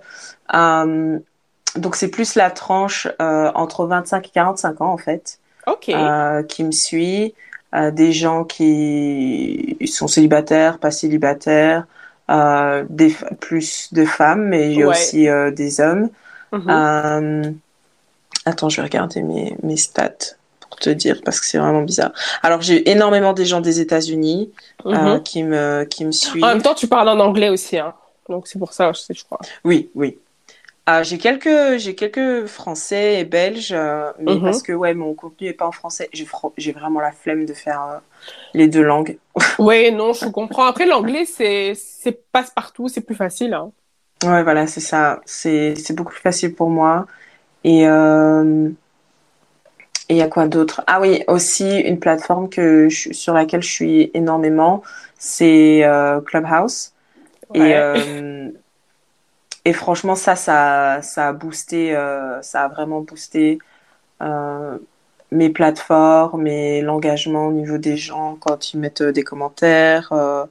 Speaker 2: Donc c'est plus la tranche entre 25 et 45 ans en fait
Speaker 1: Ok.
Speaker 2: euh, qui me suit, euh, des gens qui sont célibataires, pas célibataires, euh, des plus de femmes, mais il y a
Speaker 1: Ouais.
Speaker 2: aussi des hommes.
Speaker 1: Mhm.
Speaker 2: Attends, je vais regarder mes, mes stats pour te dire parce que c'est vraiment bizarre. Alors j'ai énormément des gens des États-Unis euh,
Speaker 1: Mhm.
Speaker 2: qui me qui me suivent.
Speaker 1: En même temps, tu parles en anglais aussi, hein. Donc c'est pour ça, je sais, je crois.
Speaker 2: Oui, oui. Euh, j'ai quelques, j'ai quelques Français et Belges, euh, mais
Speaker 1: Mhm.
Speaker 2: parce que ouais, mon contenu est pas en français. J'ai, j'ai vraiment la flemme de faire euh, les deux langues.
Speaker 1: Oui, non, je comprends. Après, l'anglais, c'est c'est passe-partout, c'est plus facile. Hein.
Speaker 2: Ouais, voilà, c'est ça. C'est, c'est beaucoup plus facile pour moi. Et euh, et il y a quoi d'autre? Ah oui, aussi une plateforme que je- sur laquelle je suis énormément, c'est euh, Clubhouse. Et,
Speaker 1: Ouais.
Speaker 2: euh, et franchement, ça, ça, ça a boosté, euh, ça a vraiment boosté euh, mes plateformes et l'engagement au niveau des gens quand ils mettent euh, des commentaires euh,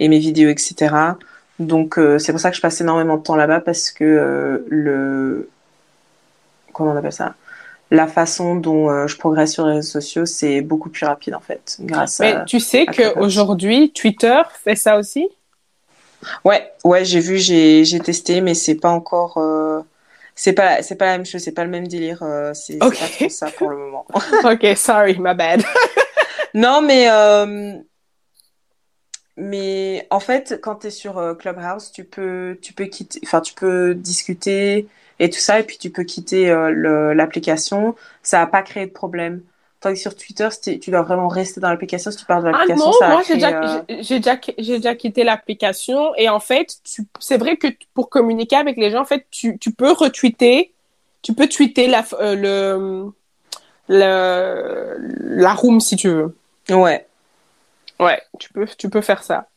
Speaker 2: et mes vidéos, etc. Donc, euh, c'est pour ça que je passe énormément de temps là-bas parce que euh, le, comment on appelle ça? La façon dont je progresse sur les réseaux sociaux, c'est beaucoup plus rapide en fait, grâce
Speaker 1: Mais
Speaker 2: à.
Speaker 1: tu sais qu'aujourd'hui, Twitter fait ça aussi?
Speaker 2: Ouais, ouais, j'ai vu, j'ai j'ai testé, mais c'est pas encore, euh, c'est pas c'est pas la même chose, c'est pas le même délire, euh, c'est c'est
Speaker 1: Ok.
Speaker 2: pas trop ça pour le moment.
Speaker 1: ok, sorry, my bad.
Speaker 2: Non, mais euh, mais en fait, quand tu es sur euh, Clubhouse, tu peux tu peux quitter, enfin tu peux discuter et tout ça, et puis tu peux quitter euh, l'application. Ça va pas créer de problème. Tandis que sur Twitter, tu dois vraiment rester dans l'application. Si tu pars de
Speaker 1: Ah
Speaker 2: l'application,
Speaker 1: non,
Speaker 2: ça va
Speaker 1: moi j'ai
Speaker 2: créer,
Speaker 1: déjà,
Speaker 2: euh,
Speaker 1: j'ai- déjà, j'ai déjà quitté l'application et en fait, c'est vrai que pour communiquer avec les gens, en fait, tu, tu peux retweeter, tu peux tweeter la, euh, le, le, la room si tu veux.
Speaker 2: Ouais.
Speaker 1: Ouais, tu peux, tu peux faire ça.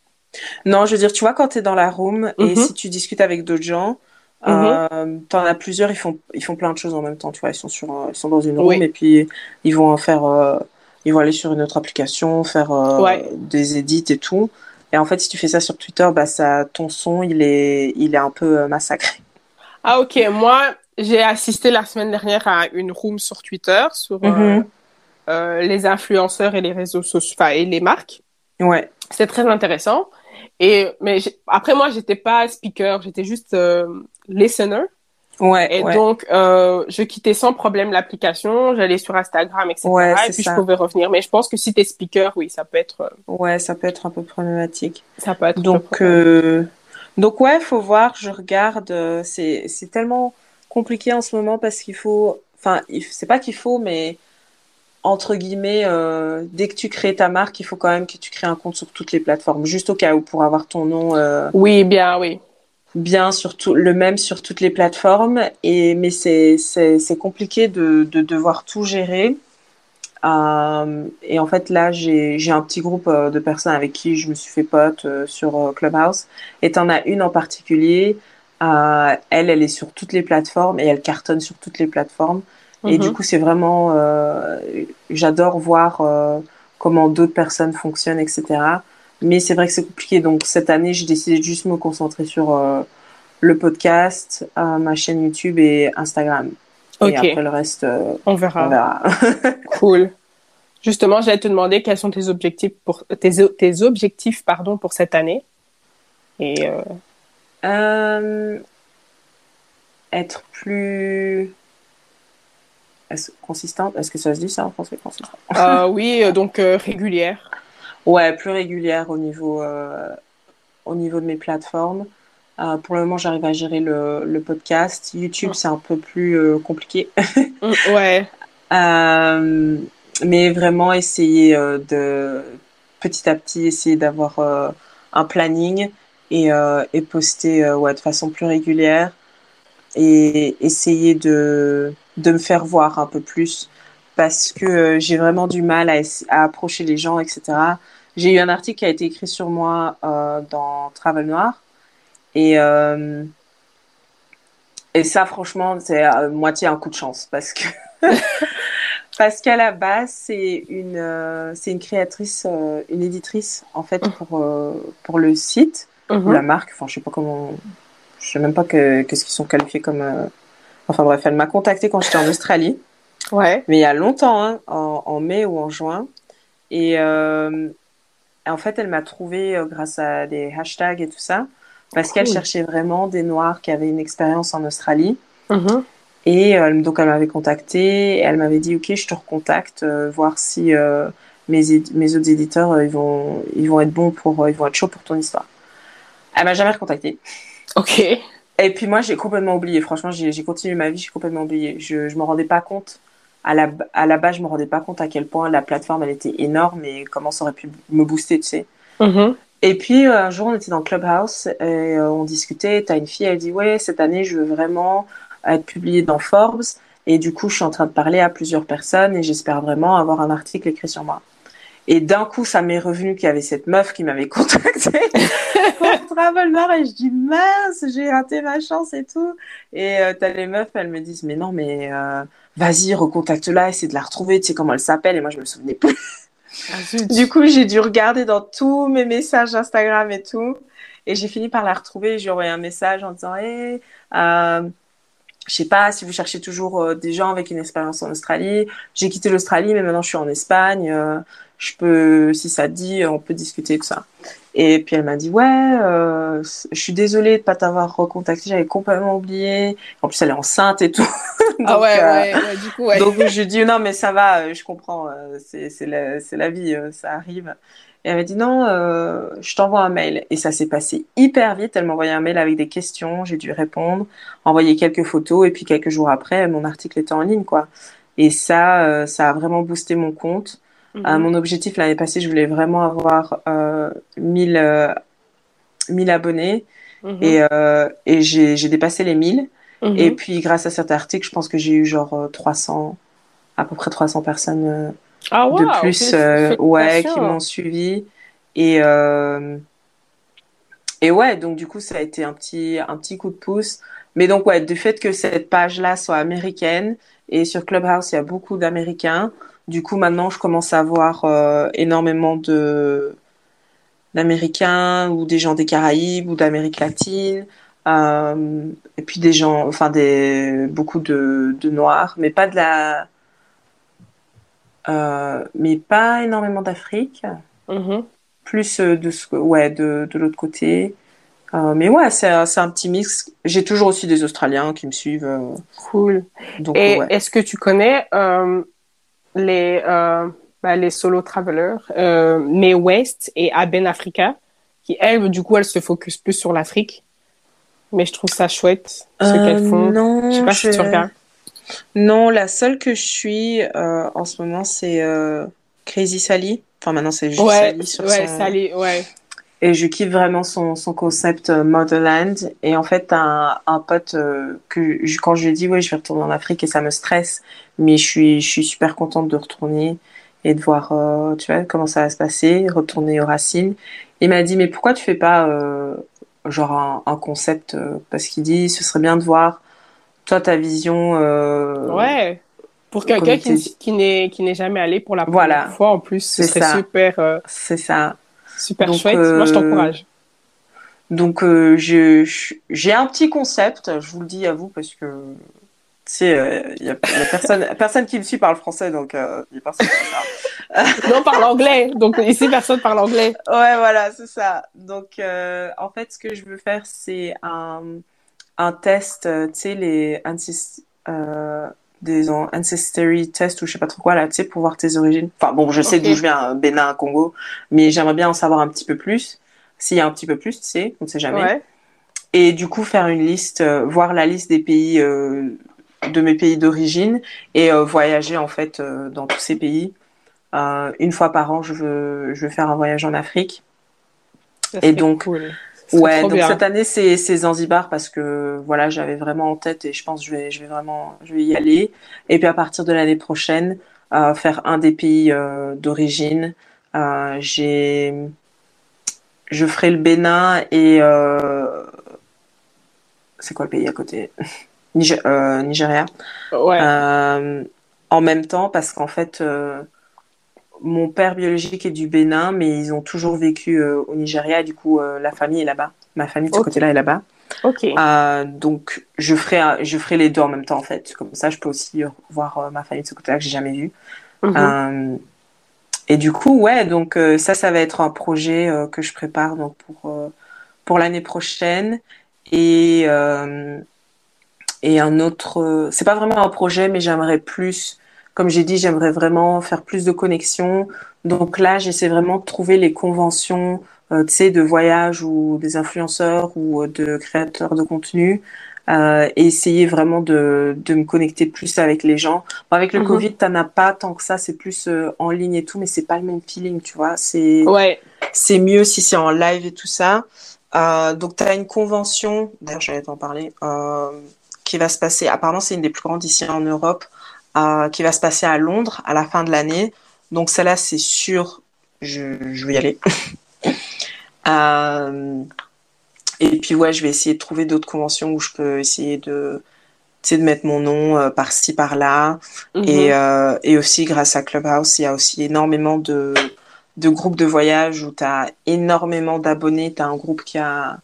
Speaker 2: Non, je veux dire, tu vois, quand tu es dans la room et
Speaker 1: Mhm.
Speaker 2: si tu discutes avec d'autres gens,
Speaker 1: Mhm.
Speaker 2: euh, t'en as plusieurs, ils font, ils font plein de choses en même temps, tu vois, ils sont sur, ils sont dans une room
Speaker 1: Oui.
Speaker 2: et puis ils vont en faire, euh, ils vont aller sur une autre application, faire euh,
Speaker 1: Ouais.
Speaker 2: des edits et tout. Et en fait, si tu fais ça sur Twitter, bah ça, ton son, il est, il est un peu massacré.
Speaker 1: Ah ok, moi, j'ai assisté la semaine dernière à une room sur Twitter sur
Speaker 2: Mhm.
Speaker 1: les influenceurs et les réseaux sociaux, enfin, et les marques.
Speaker 2: Ouais.
Speaker 1: C'était très intéressant. Et mais après moi, j'étais pas speaker, j'étais juste listener.
Speaker 2: Ouais.
Speaker 1: Et
Speaker 2: ouais.
Speaker 1: donc, euh, je quittais sans problème l'application, j'allais sur Instagram, etc.
Speaker 2: Ouais,
Speaker 1: et puis
Speaker 2: ça.
Speaker 1: je pouvais revenir. Mais je pense que si t'es speaker, oui, ça peut être, euh,
Speaker 2: Ouais, ça peut être un peu problématique.
Speaker 1: ça peut être.
Speaker 2: Donc, euh, donc ouais, faut voir. Je regarde. euh, c'est c'est tellement compliqué en ce moment parce qu'il faut. Enfin, c'est pas qu'il faut, mais entre guillemets, euh, dès que tu crées ta marque, il faut quand même que tu crées un compte sur toutes les plateformes, juste au cas où pour avoir ton nom
Speaker 1: Oui, bien, oui.
Speaker 2: Bien sur tout, le même sur toutes les plateformes. Et mais c'est compliqué de de devoir tout gérer. Euh, et en fait, là, j'ai j'ai un petit groupe euh, de personnes avec qui je me suis fait pote euh, sur euh, Clubhouse. Et t'en as une en particulier. euh, elle, elle est sur toutes les plateformes et elle cartonne sur toutes les plateformes. Et du coup, c'est vraiment, euh, j'adore voir euh, comment d'autres personnes fonctionnent, etc. Mais c'est vrai que c'est compliqué. Donc cette année, j'ai décidé de juste me concentrer sur euh, le podcast, euh, ma chaîne YouTube et Instagram.
Speaker 1: Ok,
Speaker 2: Et après le reste, euh,
Speaker 1: on verra.
Speaker 2: on verra.
Speaker 1: Cool. Justement, j'allais te demander quels sont tes objectifs pour tes, tes objectifs pardon pour cette année. Et
Speaker 2: être plus est-ce, consistante. Est-ce que ça se dit ça en français consistante
Speaker 1: euh, oui, donc régulière.
Speaker 2: Ouais, plus régulière au niveau, euh, au niveau de mes plateformes. Euh, pour le moment, j'arrive à gérer le, le podcast. YouTube, c'est un peu plus euh, compliqué.
Speaker 1: Mm, ouais.
Speaker 2: Euh, mais vraiment essayer euh, de petit à petit essayer d'avoir euh, un planning et, euh, et poster euh, ouais, de façon plus régulière et essayer de, de me faire voir un peu plus parce que j'ai vraiment du mal à, à approcher les gens, etc. J'ai eu un article qui a été écrit sur moi euh, dans Travel Noir. Et, euh, et ça franchement c'est à moitié un coup de chance parce que parce qu'à la base c'est une euh, c'est une créatrice euh, une éditrice en fait pour euh, pour le site ou la marque. Enfin je sais pas comment je sais même pas que qu'est-ce qu'ils sont qualifiés comme euh, enfin bref elle m'a contacté quand j'étais en Australie.
Speaker 1: Ouais.
Speaker 2: mais il y a longtemps hein, en, en mai ou en juin. Et euh, en fait elle m'a trouvé euh, grâce à des hashtags et tout ça parce qu'elle cherchait vraiment des noirs qui avaient une expérience en Australie.
Speaker 1: Mhm.
Speaker 2: et euh, donc elle m'avait contacté et elle m'avait dit ok je te recontacte euh, voir si euh, mes, mes autres éditeurs ils vont ils vont être bons pour ils vont être chauds pour ton histoire. Elle m'a jamais recontacté
Speaker 1: Ok.
Speaker 2: et puis moi j'ai complètement oublié. Franchement j'ai j'ai continué ma vie j'ai complètement oublié. Je je me rendais pas compte à la à la base je me rendais pas compte à quel point la plateforme elle était énorme et comment ça aurait pu me booster tu sais
Speaker 1: Mhm.
Speaker 2: et puis un jour, on était dans clubhouse et euh, on discutait. T'as une fille, elle dit ouais, cette année, je veux vraiment être publiée dans Forbes. Et du coup, je suis en train de parler à plusieurs personnes et j'espère vraiment avoir un article écrit sur moi. Et d'un coup, ça m'est revenu qu'il y avait cette meuf qui m'avait contacté pour Travel Noir et je dis mince, j'ai raté ma chance et tout. Et euh, t'as les meufs, elles me disent mais non, mais euh, vas-y, recontacte-la, essaie de la retrouver, tu sais comment elle s'appelle. Et moi, je me souvenais plus.
Speaker 1: Ah.
Speaker 2: Du coup, j'ai dû regarder dans tous mes messages Instagram et tout. Et j'ai fini par la retrouver. J'ai envoyé un message en disant Hey, euh, je sais pas si vous cherchez toujours euh, des gens avec une expérience en Australie. J'ai quitté l'Australie, mais maintenant je suis en Espagne. Euh, je peux, si ça te dit, on peut discuter de ça. Et puis elle m'a dit Ouais, euh, je suis désolée de pas t'avoir recontacté. J'avais complètement oublié. En plus, elle est enceinte et tout.
Speaker 1: ah
Speaker 2: Donc,
Speaker 1: ouais,
Speaker 2: euh,
Speaker 1: ouais, ouais, du coup, ouais.
Speaker 2: donc je lui dis non mais ça va, euh, je comprends, euh, c'est la, la vie, ça arrive. Et elle m'a dit non, euh, je t'envoie un mail. Et ça s'est passé hyper vite. Elle m'a envoyé un mail avec des questions, j'ai dû répondre, envoyer quelques photos et puis quelques jours après, mon article était en ligne quoi. Et ça, ça a vraiment boosté mon compte.
Speaker 1: Mhm.
Speaker 2: Euh, mon objectif l'année passée, je voulais vraiment avoir euh, 1000 euh, 1000 abonnés
Speaker 1: Mhm.
Speaker 2: et euh, et j'ai dépassé les 1000.
Speaker 1: Mhm.
Speaker 2: Et puis, grâce à cet article, je pense que j'ai eu genre euh, 300, à peu près 300 personnes euh,
Speaker 1: ah, wow,
Speaker 2: de plus, euh, ouais, qui m'ont suivi. Et, euh, et ouais, donc du coup, ça a été un petit, un petit coup de pouce. Mais donc, ouais, du fait que cette page-là soit américaine, et sur Clubhouse, il y a beaucoup d'Américains, du coup, maintenant, je commence à avoir euh, énormément de d'Américains ou des gens des Caraïbes ou d'Amérique latine. Euh, et puis des gens, enfin des beaucoup de, de noirs, mais pas de la, euh, mais pas énormément d'Afrique.
Speaker 1: Mhm.
Speaker 2: Plus de ce, ouais, de, de l'autre côté. Euh, mais ouais, c'est un, c'est un petit mix. J'ai toujours aussi des Australiens qui me suivent.
Speaker 1: Cool.
Speaker 2: donc
Speaker 1: Et
Speaker 2: ouais.
Speaker 1: est-ce que tu connais euh, les, euh, bah, les solo travelers, euh, Mae West et Aben Africa, qui elles, du coup, elles se focus plus sur l'Afrique. Mais je trouve ça chouette, ce
Speaker 2: Euh,
Speaker 1: qu'elles font.
Speaker 2: Non,
Speaker 1: Je sais pas si tu regardes.
Speaker 2: Non, la seule que je suis euh, en ce moment, c'est euh, Crazy Sally. Enfin, maintenant, c'est juste
Speaker 1: Ouais,
Speaker 2: Sally sur
Speaker 1: ouais,
Speaker 2: son...
Speaker 1: allait, ouais.
Speaker 2: Et je kiffe vraiment son, son concept euh, Motherland. Et en fait, un, un pote euh, que je- quand je lui ai dit, ouais, je vais retourner en Afrique et ça me stresse, mais je suis, je suis super contente de retourner et de voir, euh, tu vois, comment ça va se passer, retourner aux racines. Il m'a dit, mais pourquoi tu fais pas euh, genre un, un concept Parce qu'il dit, ce serait bien de voir toi ta vision.
Speaker 1: Ouais. Pour quelqu'un qui, qui n'est jamais allé pour la
Speaker 2: Voilà.
Speaker 1: première fois, en plus, ce
Speaker 2: C'est
Speaker 1: serait
Speaker 2: ça.
Speaker 1: super,
Speaker 2: C'est ça.
Speaker 1: Super
Speaker 2: Donc,
Speaker 1: chouette.
Speaker 2: euh,
Speaker 1: Moi, je t'encourage.
Speaker 2: Donc euh, j'ai un petit concept, je vous le dis à vous parce que tu sais, il y, a, y a personne personne qui me suit parle français donc il y a personne qui parle.
Speaker 1: Non, on parle anglais. Donc, ici, personne parle anglais.
Speaker 2: Ouais voilà c'est ça. Donc euh, en fait ce que je veux faire c'est un un test, euh, tu sais les euh, des ancestry test ou je sais pas trop quoi là, tu sais pour voir tes origines. Enfin bon je sais d'où je viens, euh, Bénin, Congo, mais j'aimerais bien en savoir un petit peu plus. S'il y a un petit peu plus, tu sais, on ne sait jamais.
Speaker 1: Ouais.
Speaker 2: et du coup faire une liste, euh, voir la liste des pays euh, de mes pays d'origine et euh, voyager en fait dans tous ces pays. Une fois par an, je veux, je veux faire un voyage en Afrique.
Speaker 1: Ça
Speaker 2: Et donc,
Speaker 1: cool.
Speaker 2: Ouais, donc
Speaker 1: bien.
Speaker 2: cette année c'est c'est Zanzibar parce que voilà j'avais vraiment en tête et je pense que je vais je vais vraiment je vais y aller. Et puis à partir de l'année prochaine euh, faire un des pays euh, d'origine. Euh, j'ai je ferai le Bénin et euh, c'est quoi le pays à côté? Nigé- euh, Nigeria.
Speaker 1: Ouais.
Speaker 2: Euh, en même temps, parce qu'en fait, euh, mon père biologique est du Bénin, mais ils ont toujours vécu euh, au Nigeria, et du coup, euh, la famille est là-bas. Ma famille de ce côté-là est là-bas.
Speaker 1: Ok.
Speaker 2: Euh, donc, je ferai, je ferai les deux en même temps, en fait. Comme ça, je peux aussi voir ma famille de ce côté-là que j'ai jamais vu.
Speaker 1: Mhm.
Speaker 2: Et du coup, ouais, donc ça, ça va être un projet que je prépare donc pour pour l'année prochaine et et un autre. c'est pas vraiment un projet, mais j'aimerais plus, comme j'ai dit, j'aimerais vraiment faire plus de connexions. Donc là, j'essaie vraiment de trouver les conventions, euh, tu sais, de voyage ou des influenceurs ou euh, de créateurs de contenu. euh, et essayer vraiment de, de me connecter plus avec les gens. Bon, avec le
Speaker 1: Mhm.
Speaker 2: Covid, t'en as pas tant que ça, c'est plus euh, en ligne et tout, mais c'est pas le même feeling, tu vois. C'est
Speaker 1: Ouais.
Speaker 2: c'est mieux si c'est en live et tout ça. Euh, donc, tu as une convention, d'ailleurs, j'allais t'en parler, euh, qui va se passer, apparemment, c'est une des plus grandes ici en Europe, euh, qui va se passer à Londres à la fin de l'année. Donc, celle-là, c'est sûr, je, je vais y aller. Euh, et puis, ouais, je vais essayer de trouver d'autres conventions où je peux essayer de, de mettre mon nom euh, par-ci, par-là.
Speaker 1: Mhm.
Speaker 2: Et, euh, et aussi, grâce à Clubhouse, il y a aussi énormément de, de groupes de voyage où tu as énormément d'abonnés. Tu as un groupe qui a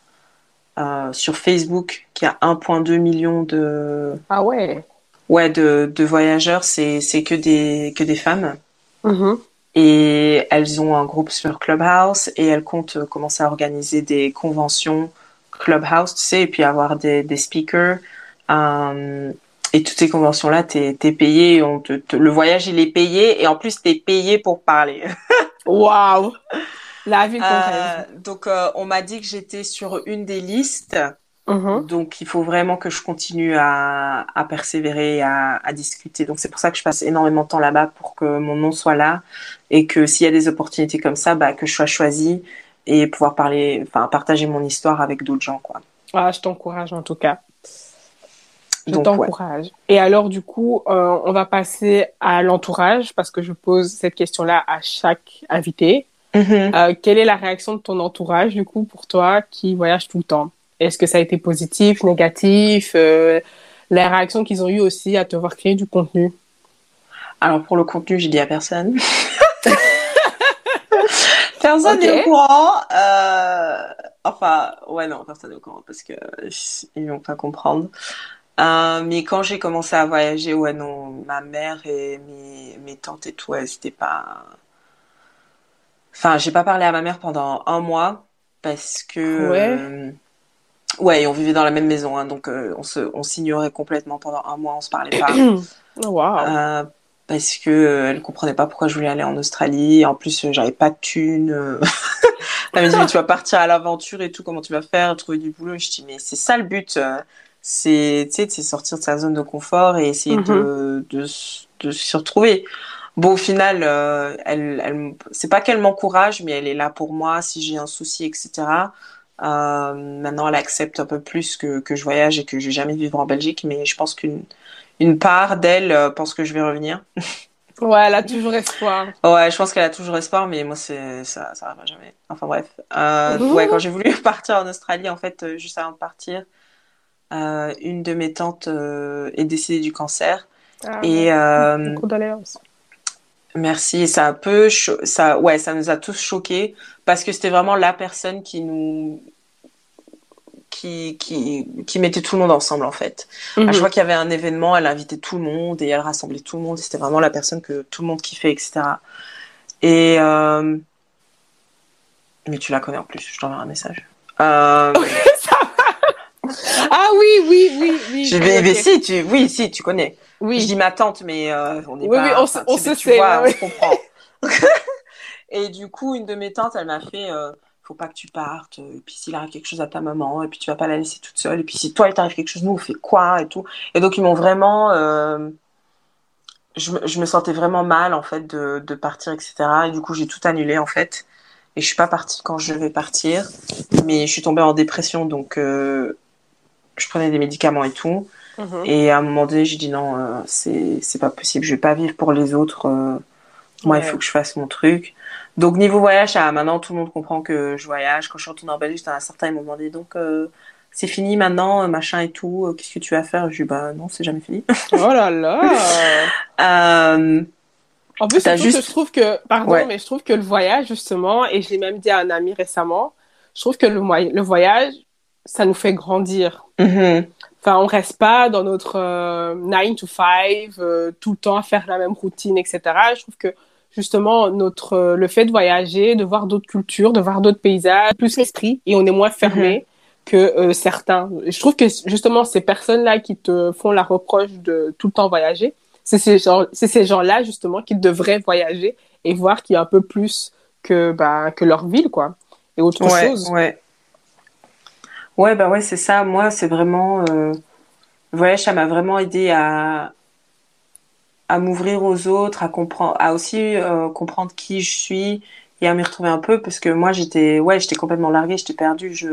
Speaker 2: euh, sur Facebook qui a 1,2 million de,
Speaker 1: Ah ouais.
Speaker 2: Ouais, de, de voyageurs. C'est, c'est que des, que des femmes.
Speaker 1: Mhm.
Speaker 2: Et elles ont un groupe sur Clubhouse et elles comptent euh, commencer à organiser des conventions Clubhouse, tu sais, et puis avoir des, des speakers. Euh, et toutes ces conventions-là, t'es, t'es payé, on te, te- le voyage il est payé et en plus t'es payé pour parler.
Speaker 1: Waouh. La vie
Speaker 2: Euh, donc euh, on m'a dit que j'étais sur une des listes,
Speaker 1: Mhm.
Speaker 2: donc il faut vraiment que je continue à, à persévérer, à, à discuter. Donc c'est pour ça que je passe énormément de temps là-bas pour que mon nom soit là et que s'il y a des opportunités comme ça, bah, que je sois choisie et pouvoir parler, enfin partager mon histoire avec d'autres gens, quoi.
Speaker 1: Ah, je t'encourage en tout cas. Je
Speaker 2: Donc, ouais.
Speaker 1: t'encourage. Et alors, du coup, euh, on va passer à l'entourage parce que je pose cette question-là à chaque invité.
Speaker 2: Mhm.
Speaker 1: Euh, quelle est la réaction de ton entourage, du coup, pour toi qui voyage tout le temps? Est-ce que ça a été positif, négatif euh, La réaction qu'ils ont eu aussi à te voir créer du contenu?
Speaker 2: Alors pour le contenu, j'ai dit à personne. personne n'est au courant. Euh, enfin, ouais, non, personne n'est au courant parce que ils vont pas comprendre. Euh, mais quand j'ai commencé à voyager, ouais, non, ma mère et mes, mes tantes et tout, elles étaient pas. Enfin, j'ai pas parlé à ma mère pendant un mois parce que.
Speaker 1: Ouais.
Speaker 2: euh, ouais, et on vivait dans la même maison, hein, donc euh, on se, on s'ignorait complètement pendant un mois, on se parlait pas.
Speaker 1: Oh, wow.
Speaker 2: Euh, parce que euh, elle comprenait pas pourquoi je voulais aller en Australie. En plus, euh, j'avais pas de thunes. euh. elle me dit, mais tu vas partir à l'aventure et tout, comment tu vas faire, trouver du boulot? Et je dis, mais c'est ça le but. C'est, tu sais, c'est sortir de sa zone de confort et essayer de, de, s- de se retrouver. Bon, au final, elle, elle, c'est pas qu'elle m'encourage, mais elle est là pour moi si j'ai un souci, etc. Euh, maintenant, elle accepte un peu plus que, que je voyage et que je vais jamais vivre en Belgique, mais je pense qu'une une part d'elle euh, pense que je vais revenir.
Speaker 1: Ouais, elle a toujours espoir.
Speaker 2: Ouais, je pense qu'elle a toujours espoir, mais moi, c'est ça, ça arrivera jamais. Enfin bref. Euh, ouais, quand j'ai voulu partir en Australie, en fait, juste avant de partir, euh, une de mes tantes est décédée du cancer.
Speaker 1: Ah,
Speaker 2: Et
Speaker 1: Condoléances.
Speaker 2: Merci, ça un peu, ça, ouais, ça nous a tous choqués parce que c'était vraiment la personne qui nous, qui, qui, qui mettait tout le monde ensemble, en fait. À
Speaker 1: Mhm.
Speaker 2: chaque fois qu'il y avait un événement, elle invitait tout le monde et elle rassemblait tout le monde. C'était vraiment la personne que tout le monde kiffait, etc. Et euh... mais tu la connais en plus. Je t'enverrai un message. Euh...
Speaker 1: Ça va. Ah oui, oui, oui, oui.
Speaker 2: je vais, mais
Speaker 1: ok.
Speaker 2: si, tu, oui, si, tu connais. Je
Speaker 1: Oui.
Speaker 2: dis ma tante, mais euh, on n'est
Speaker 1: Oui,
Speaker 2: pas.
Speaker 1: oui, on
Speaker 2: enfin,
Speaker 1: on se sait,
Speaker 2: vois,
Speaker 1: ouais,
Speaker 2: on comprend. et du coup, une de mes tantes, elle m'a fait. Euh, faut pas que tu partes. Et puis s'il arrive quelque chose à ta maman, et puis tu vas pas la laisser toute seule. Et puis si toi il t'arrive quelque chose, nous on fait quoi et tout. Et donc ils m'ont vraiment. euh, je, me- je me sentais vraiment mal en fait de, de partir, etc. Et du coup j'ai tout annulé en fait. Et je suis pas partie quand je devais partir, mais je suis tombée en dépression, donc euh, je prenais des médicaments et tout.
Speaker 1: Mhm.
Speaker 2: Et à un moment donné, j'ai dit non, euh, c'est pas possible, je vais pas vivre pour les autres. euh, moi, il faut que je fasse mon truc. Donc niveau voyage, ah, maintenant tout le monde comprend que je voyage. Quand je suis retournée en Belgique, t'en as certains ils m'ont demandé donc euh, c'est fini maintenant, euh, machin et tout. Qu'est-ce que tu vas faire? Je dis bah non, c'est jamais fini.
Speaker 1: Oh là là. En plus,
Speaker 2: T'as
Speaker 1: surtout
Speaker 2: juste-
Speaker 1: que je trouve que, pardon,
Speaker 2: Ouais.
Speaker 1: mais je trouve que le voyage, justement, et je l'ai même dit à un ami récemment, je trouve que le, voyage, ça nous fait grandir.
Speaker 2: mhm,
Speaker 1: Enfin, on reste pas dans notre euh, 9 to 5, euh, tout le temps à faire la même routine, etc. Je trouve que, justement, notre, euh, le fait de voyager, de voir d'autres cultures, de voir d'autres paysages, plus l'esprit, et on est moins fermé que euh, certains. Je trouve que, justement, ces personnes-là qui te font la reproche de tout le temps voyager, c'est ces gens, c'est ces gens-là, justement, qui devraient voyager et voir qu'il y a un peu plus que, bah, que leur ville, quoi. Et autre
Speaker 2: ouais,
Speaker 1: chose.
Speaker 2: ouais. Ouais, bah ouais, c'est ça. Moi, c'est vraiment euh, le voyage, ça m'a vraiment aidé à à m'ouvrir aux autres, à comprendre, à aussi euh, comprendre qui je suis et à m'y retrouver un peu parce que moi j'étais, ouais, j'étais complètement larguée, j'étais perdue. Je,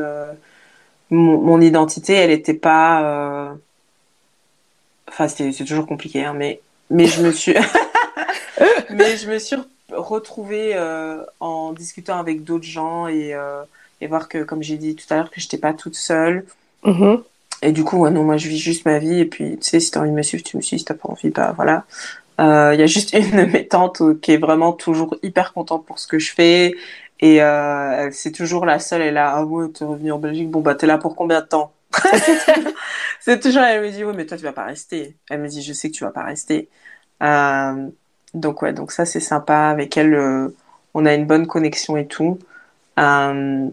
Speaker 2: mon, mon identité, elle était pas, euh, enfin c'est toujours compliqué, hein, mais mais je me suis, mais je me suis retrouvée euh, en discutant avec d'autres gens et et voir que, comme j'ai dit tout à l'heure, que j'étais pas toute seule.
Speaker 1: Mhm.
Speaker 2: Et du coup, ouais, non, moi, je vis juste ma vie. Et puis, tu sais, si t'as envie de me suivre, tu me suis. Si t'as pas envie, bah voilà. Euh, Il y a juste une de mes tantes euh, qui est vraiment toujours hyper contente pour ce que je fais. Et euh, c'est toujours la seule. Elle est là, ah ouais, t'es revenue en Belgique. Bon, bah, t'es là pour combien de temps? c'est toujours, elle me dit, ouais, mais toi, tu vas pas rester. Elle me dit, je sais que tu vas pas rester. Euh, donc, ouais, donc ça, c'est sympa. Avec elle, euh, on a une bonne connexion et tout. Euh,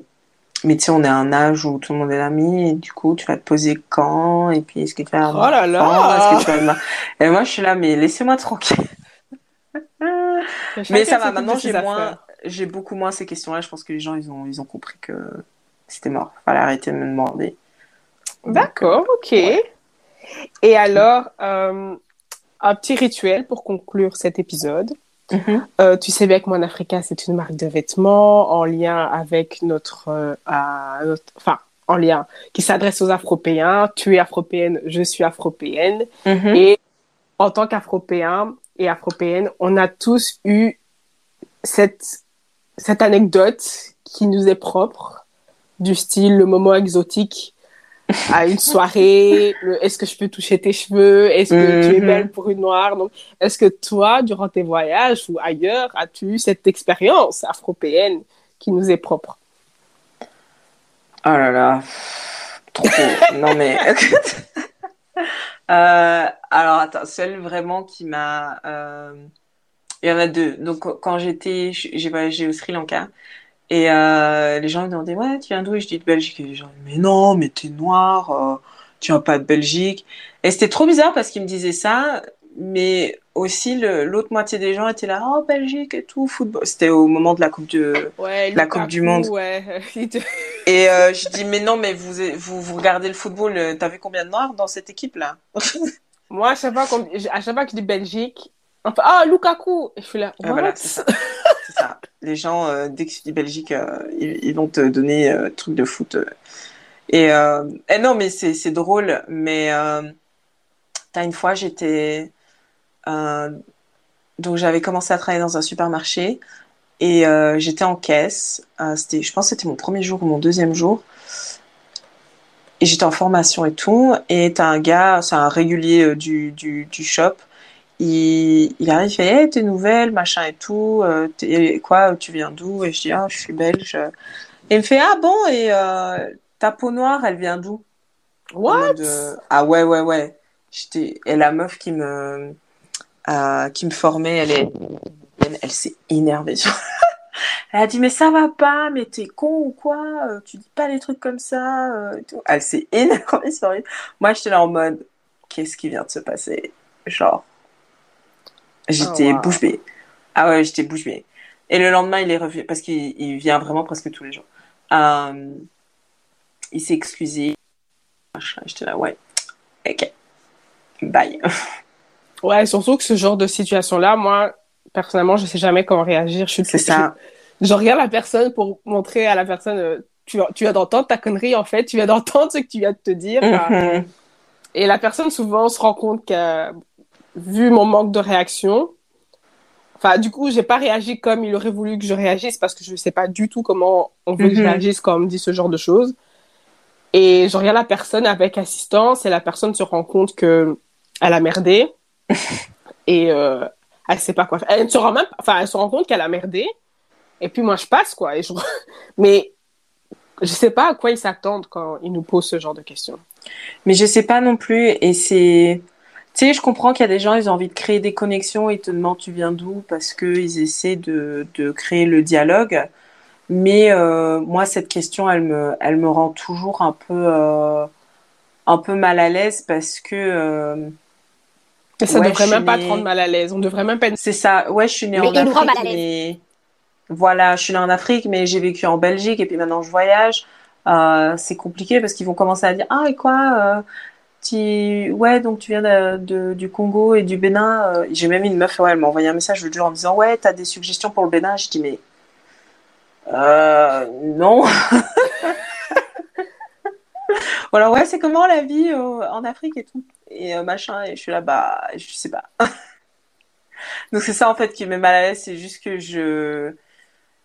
Speaker 2: mais tu sais, on est à un âge où tout le monde est ami, et du coup, tu vas te poser quand, et puis est-ce que tu vas
Speaker 1: Oh là là.
Speaker 2: Est-ce que tu vas Et moi, je suis là, mais laissez-moi tranquille. Mais ça va, maintenant, j'ai moins, j'ai beaucoup moins ces questions-là. Je pense que les gens, ils ont, ils ont compris que c'était mort. Fallait arrêter de me demander.
Speaker 1: D'accord, ok.
Speaker 2: ouais.
Speaker 1: Et alors, euh, un petit rituel pour conclure cet épisode.
Speaker 2: Mhm.
Speaker 1: Euh, tu sais bien que Mon Africa, c'est une marque de vêtements en lien avec notre, euh, notre- enfin, en lien, qui s'adresse aux Afropéens. Tu es afropéenne, je suis afropéenne.
Speaker 2: Mhm.
Speaker 1: Et en tant qu'Afropéens et Afropéennes, on a tous eu cette, cette anecdote qui nous est propre, du style le moment exotique à une soirée, est-ce que je peux toucher tes cheveux, est-ce que tu es
Speaker 2: Mhm.
Speaker 1: belle pour une noire? Donc, est-ce que toi, durant tes voyages ou ailleurs, as-tu eu cette expérience afropéenne qui nous est propre?
Speaker 2: Oh là là, trop. non mais. euh, alors attends, celle vraiment qui m'a. Euh... Il y en a deux. Donc quand j'étais, j'ai voyagé au Sri Lanka et euh, les gens me demandaient ouais, tu viens d'où? Et je dis de Belgique. Et les gens mais non, mais t'es noir, euh, tu viens pas de Belgique. Et c'était trop bizarre parce qu'ils me disaient ça, mais aussi l'autre moitié des gens étaient là oh Belgique et tout football c'était au moment de la coupe de
Speaker 1: ouais,
Speaker 2: la coupe du monde
Speaker 1: ouais.
Speaker 2: et euh, je dis mais non mais vous vous, vous regardez le football euh, t'as vu combien de noirs dans cette équipe là
Speaker 1: moi à chaque fois à chaque fois que je dis Belgique enfin ah Lukaku et je suis là
Speaker 2: ah, voilà c'est ça. ça. les gens euh, dès que tu dis Belgique euh, ils, ils, vont te donner euh, truc de foot et, et non mais c'est drôle mais t'as une fois j'étais donc j'avais commencé à travailler dans un supermarché et j'étais en caisse. C'était, je pense que c'était mon premier jour ou mon deuxième jour. Et j'étais en formation et tout. Et t'as un gars, c'est un régulier du, du, du shop. Il, il arrive, il fait hey, t'es nouvelle, machin et tout. T'es, quoi, tu viens d'où? Et je dis ah, je suis belge. Et il me fait ah bon et ta peau noire, elle vient d'où?
Speaker 1: What?
Speaker 2: Ah ouais ouais ouais. J'étais et la meuf qui me euh, qui me formait, elle est, elle, elle s'est énervée. elle a dit mais ça va pas, mais t'es con ou quoi? Euh, Tu dis pas des trucs comme ça. Euh, tout. Elle s'est énervée sur Moi j'étais là en mode qu'est-ce qui vient de se passer? Genre j'étais oh, wow. bouche bée. Ah ouais j'étais bouche bée. Et le lendemain il est revenu parce qu'il vient vraiment presque tous les jours. Euh, il s'est excusé. J'étais là ouais. Ok. Bye.
Speaker 1: Ouais, surtout que ce genre de situation-là, moi, personnellement, je sais jamais comment réagir. Je
Speaker 2: C'est ça.
Speaker 1: Je, regarde la personne pour montrer à la personne, euh, tu, tu viens d'entendre ta connerie, en fait, tu viens d'entendre ce que tu viens de te dire.
Speaker 2: Mm-hmm.
Speaker 1: Et la personne, souvent, se rend compte que, vu mon manque de réaction, enfin, du coup, j'ai pas réagi comme il aurait voulu que je réagisse parce que je sais pas du tout comment on veut que je
Speaker 2: Mhm.
Speaker 1: réagisse quand on me dit ce genre de choses. Et je regarde la personne avec assistance et la personne se rend compte que elle a merdé et euh, elle sait pas quoi faire. Elle se rend même, enfin, elle se rend compte qu'elle a merdé. Et puis moi, je passe quoi. Et je... Mais je sais pas à quoi ils s'attendent quand ils nous posent ce genre de questions.
Speaker 2: Mais je sais pas non plus. Et c'est, sais, je comprends qu'il y a des gens, ils ont envie de créer des connexions. Ils te demandent tu viens d'où? Parce que ils essaient de, de créer le dialogue. Mais euh, moi, cette question, elle me, elle me rend toujours un peu, euh, un peu mal à l'aise parce que. Euh,
Speaker 1: Et ça
Speaker 2: Ouais,
Speaker 1: devrait même pas te rendre mal à l'aise. On devrait même pas être...
Speaker 2: C'est ça. Ouais, je suis née
Speaker 3: Mais
Speaker 2: en Afrique,
Speaker 3: mal à l'aise.
Speaker 2: mais voilà, je suis née en Afrique, mais j'ai vécu en Belgique et puis maintenant je voyage. Euh, c'est compliqué parce qu'ils vont commencer à dire ah et quoi ouais donc tu viens de, du Congo et du Bénin. euh. J'ai même une meuf ouais elle m'a envoyé un message le jour en me disant ouais t'as des suggestions pour le Bénin? Je dis mais euh, non. Voilà ouais c'est comment la vie euh, en Afrique et tout? Et machin et je suis là bah je sais pas. Donc c'est ça en fait qui me met mal à l'aise, c'est juste que je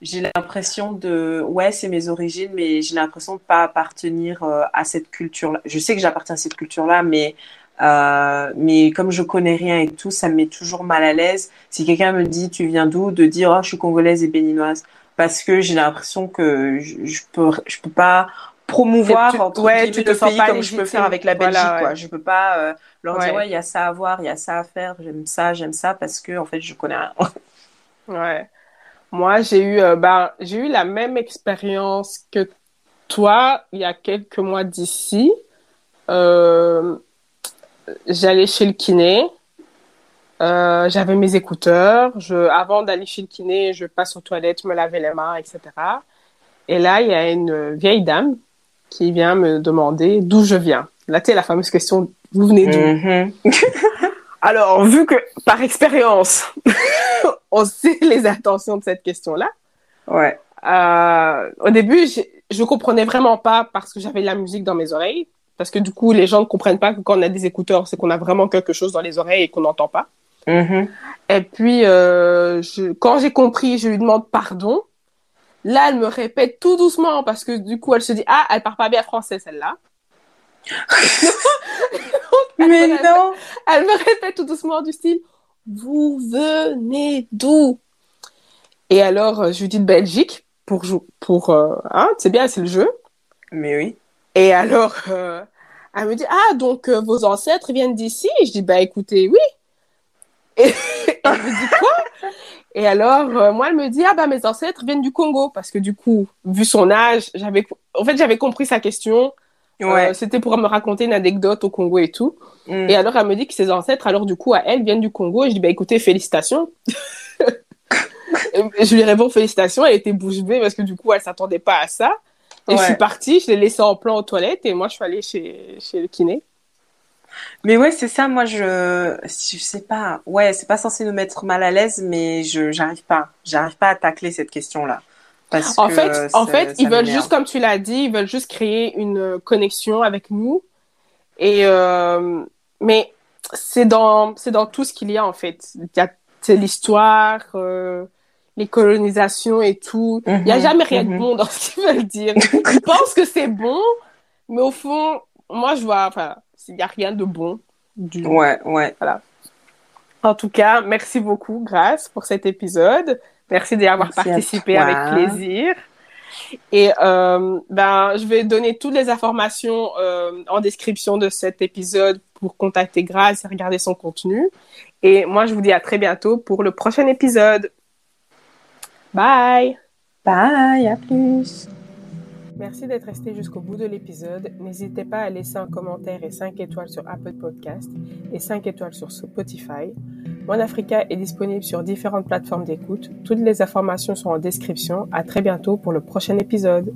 Speaker 2: j'ai l'impression de ouais c'est mes origines, mais j'ai l'impression de pas appartenir euh, à cette culture-là. Je sais que j'appartiens à cette culture-là, mais euh, mais comme je connais rien et tout, ça me met toujours mal à l'aise. Si quelqu'un me dit tu viens d'où, de dire oh je suis congolaise et béninoise, parce que j'ai l'impression que je, je peux je peux pas promouvoir
Speaker 1: Tu-
Speaker 2: entre
Speaker 1: ouais,
Speaker 2: le
Speaker 1: sens
Speaker 2: pays
Speaker 1: pas
Speaker 2: comme je peux faire avec la Belgique
Speaker 1: Voilà, ouais.
Speaker 2: quoi. Je peux pas euh, leur dire
Speaker 1: Ouais.
Speaker 2: ouais il y a ça à voir, il y a ça à faire, j'aime ça, j'aime ça parce que en fait je connais rien.
Speaker 1: Ouais. Moi, j'ai eu, euh, ben, j'ai eu la même expérience que toi il y a quelques mois d'ici. Euh, j'allais chez le kiné. Euh, j'avais mes écouteurs. Je, avant d'aller chez le kiné, je passe aux toilettes, me laver les mains, etc. Et là, il y a une vieille dame qui vient me demander d'où je viens. Là, tu la fameuse question, vous venez d'où?
Speaker 2: Mhm.
Speaker 1: Alors, vu que par expérience, on sait les intentions de cette question-là,
Speaker 2: Ouais.
Speaker 1: euh, au début, je comprenais vraiment pas parce que j'avais de la musique dans mes oreilles. Parce que du coup, les gens ne comprennent pas que quand on a des écouteurs, c'est qu'on a vraiment quelque chose dans les oreilles et qu'on n'entend pas.
Speaker 2: Mhm.
Speaker 1: Et puis, euh, je, quand j'ai compris, je lui demande pardon. Là, elle me répète tout doucement parce que du coup, elle se dit ah, elle parle pas bien français celle-là.
Speaker 2: Mais non.
Speaker 1: Elle me répète tout doucement du style Vous venez d'où? Et alors, euh, je lui dis de Belgique pour jou- pour euh, hein, c'est bien, c'est le jeu.
Speaker 2: Mais oui.
Speaker 1: Et alors, euh, elle me dit, ah, donc euh, vos ancêtres viennent d'ici Je dis, bah écoutez, oui. Et elle me dit, quoi Et alors, moi, elle me dit, ah, bah mes ancêtres viennent du Congo. Parce que du coup, vu son âge, j'avais, en fait, j'avais compris sa question. Ouais. C'était pour me raconter une anecdote au Congo et tout. Mm. Et alors, elle me dit que ses ancêtres, alors du coup, à elle, viennent du Congo. Et je dis, bah écoutez, félicitations. je lui réponds félicitations. Elle était bouche bée parce que du coup, elle s'attendait pas à ça. Et je suis partie, je l'ai laissé en plan aux toilettes et moi, je suis allée chez, chez le kiné.
Speaker 2: Mais ouais, c'est ça. Moi, je, je sais pas. Ouais, c'est pas censé nous mettre mal à l'aise, mais je, j'arrive pas. J'arrive pas à tacler cette question-là.
Speaker 1: Parce en fait, en fait, ils veulent juste, comme tu l'as dit, ils veulent juste créer une connexion avec nous. Et euh, mais c'est dans, c'est dans tout ce qu'il y a en fait. Il y a l'histoire, euh, les colonisations et tout. Il n'y a mhm. jamais rien de mhm. bon dans ce qu'ils veulent dire. Ils pensent que c'est bon, mais au fond, moi, je vois, enfin, il n'y a rien de bon.
Speaker 2: Du... Ouais, ouais.
Speaker 1: Voilà. En tout cas, merci beaucoup, Grâce, pour cet épisode. Merci d'y avoir participé avec plaisir. Et euh, ben, je vais donner toutes les informations euh, en description de cet épisode pour contacter Grâce et regarder son contenu. Et moi, je vous dis à très bientôt pour le prochain épisode. Bye.
Speaker 2: Bye, à plus.
Speaker 1: Merci d'être resté jusqu'au bout de l'épisode. N'hésitez pas à laisser un commentaire et 5 étoiles sur Apple Podcast et 5 étoiles sur Spotify. Mon Africa est disponible sur différentes plateformes d'écoute. Toutes les informations sont en description. À très bientôt pour le prochain épisode.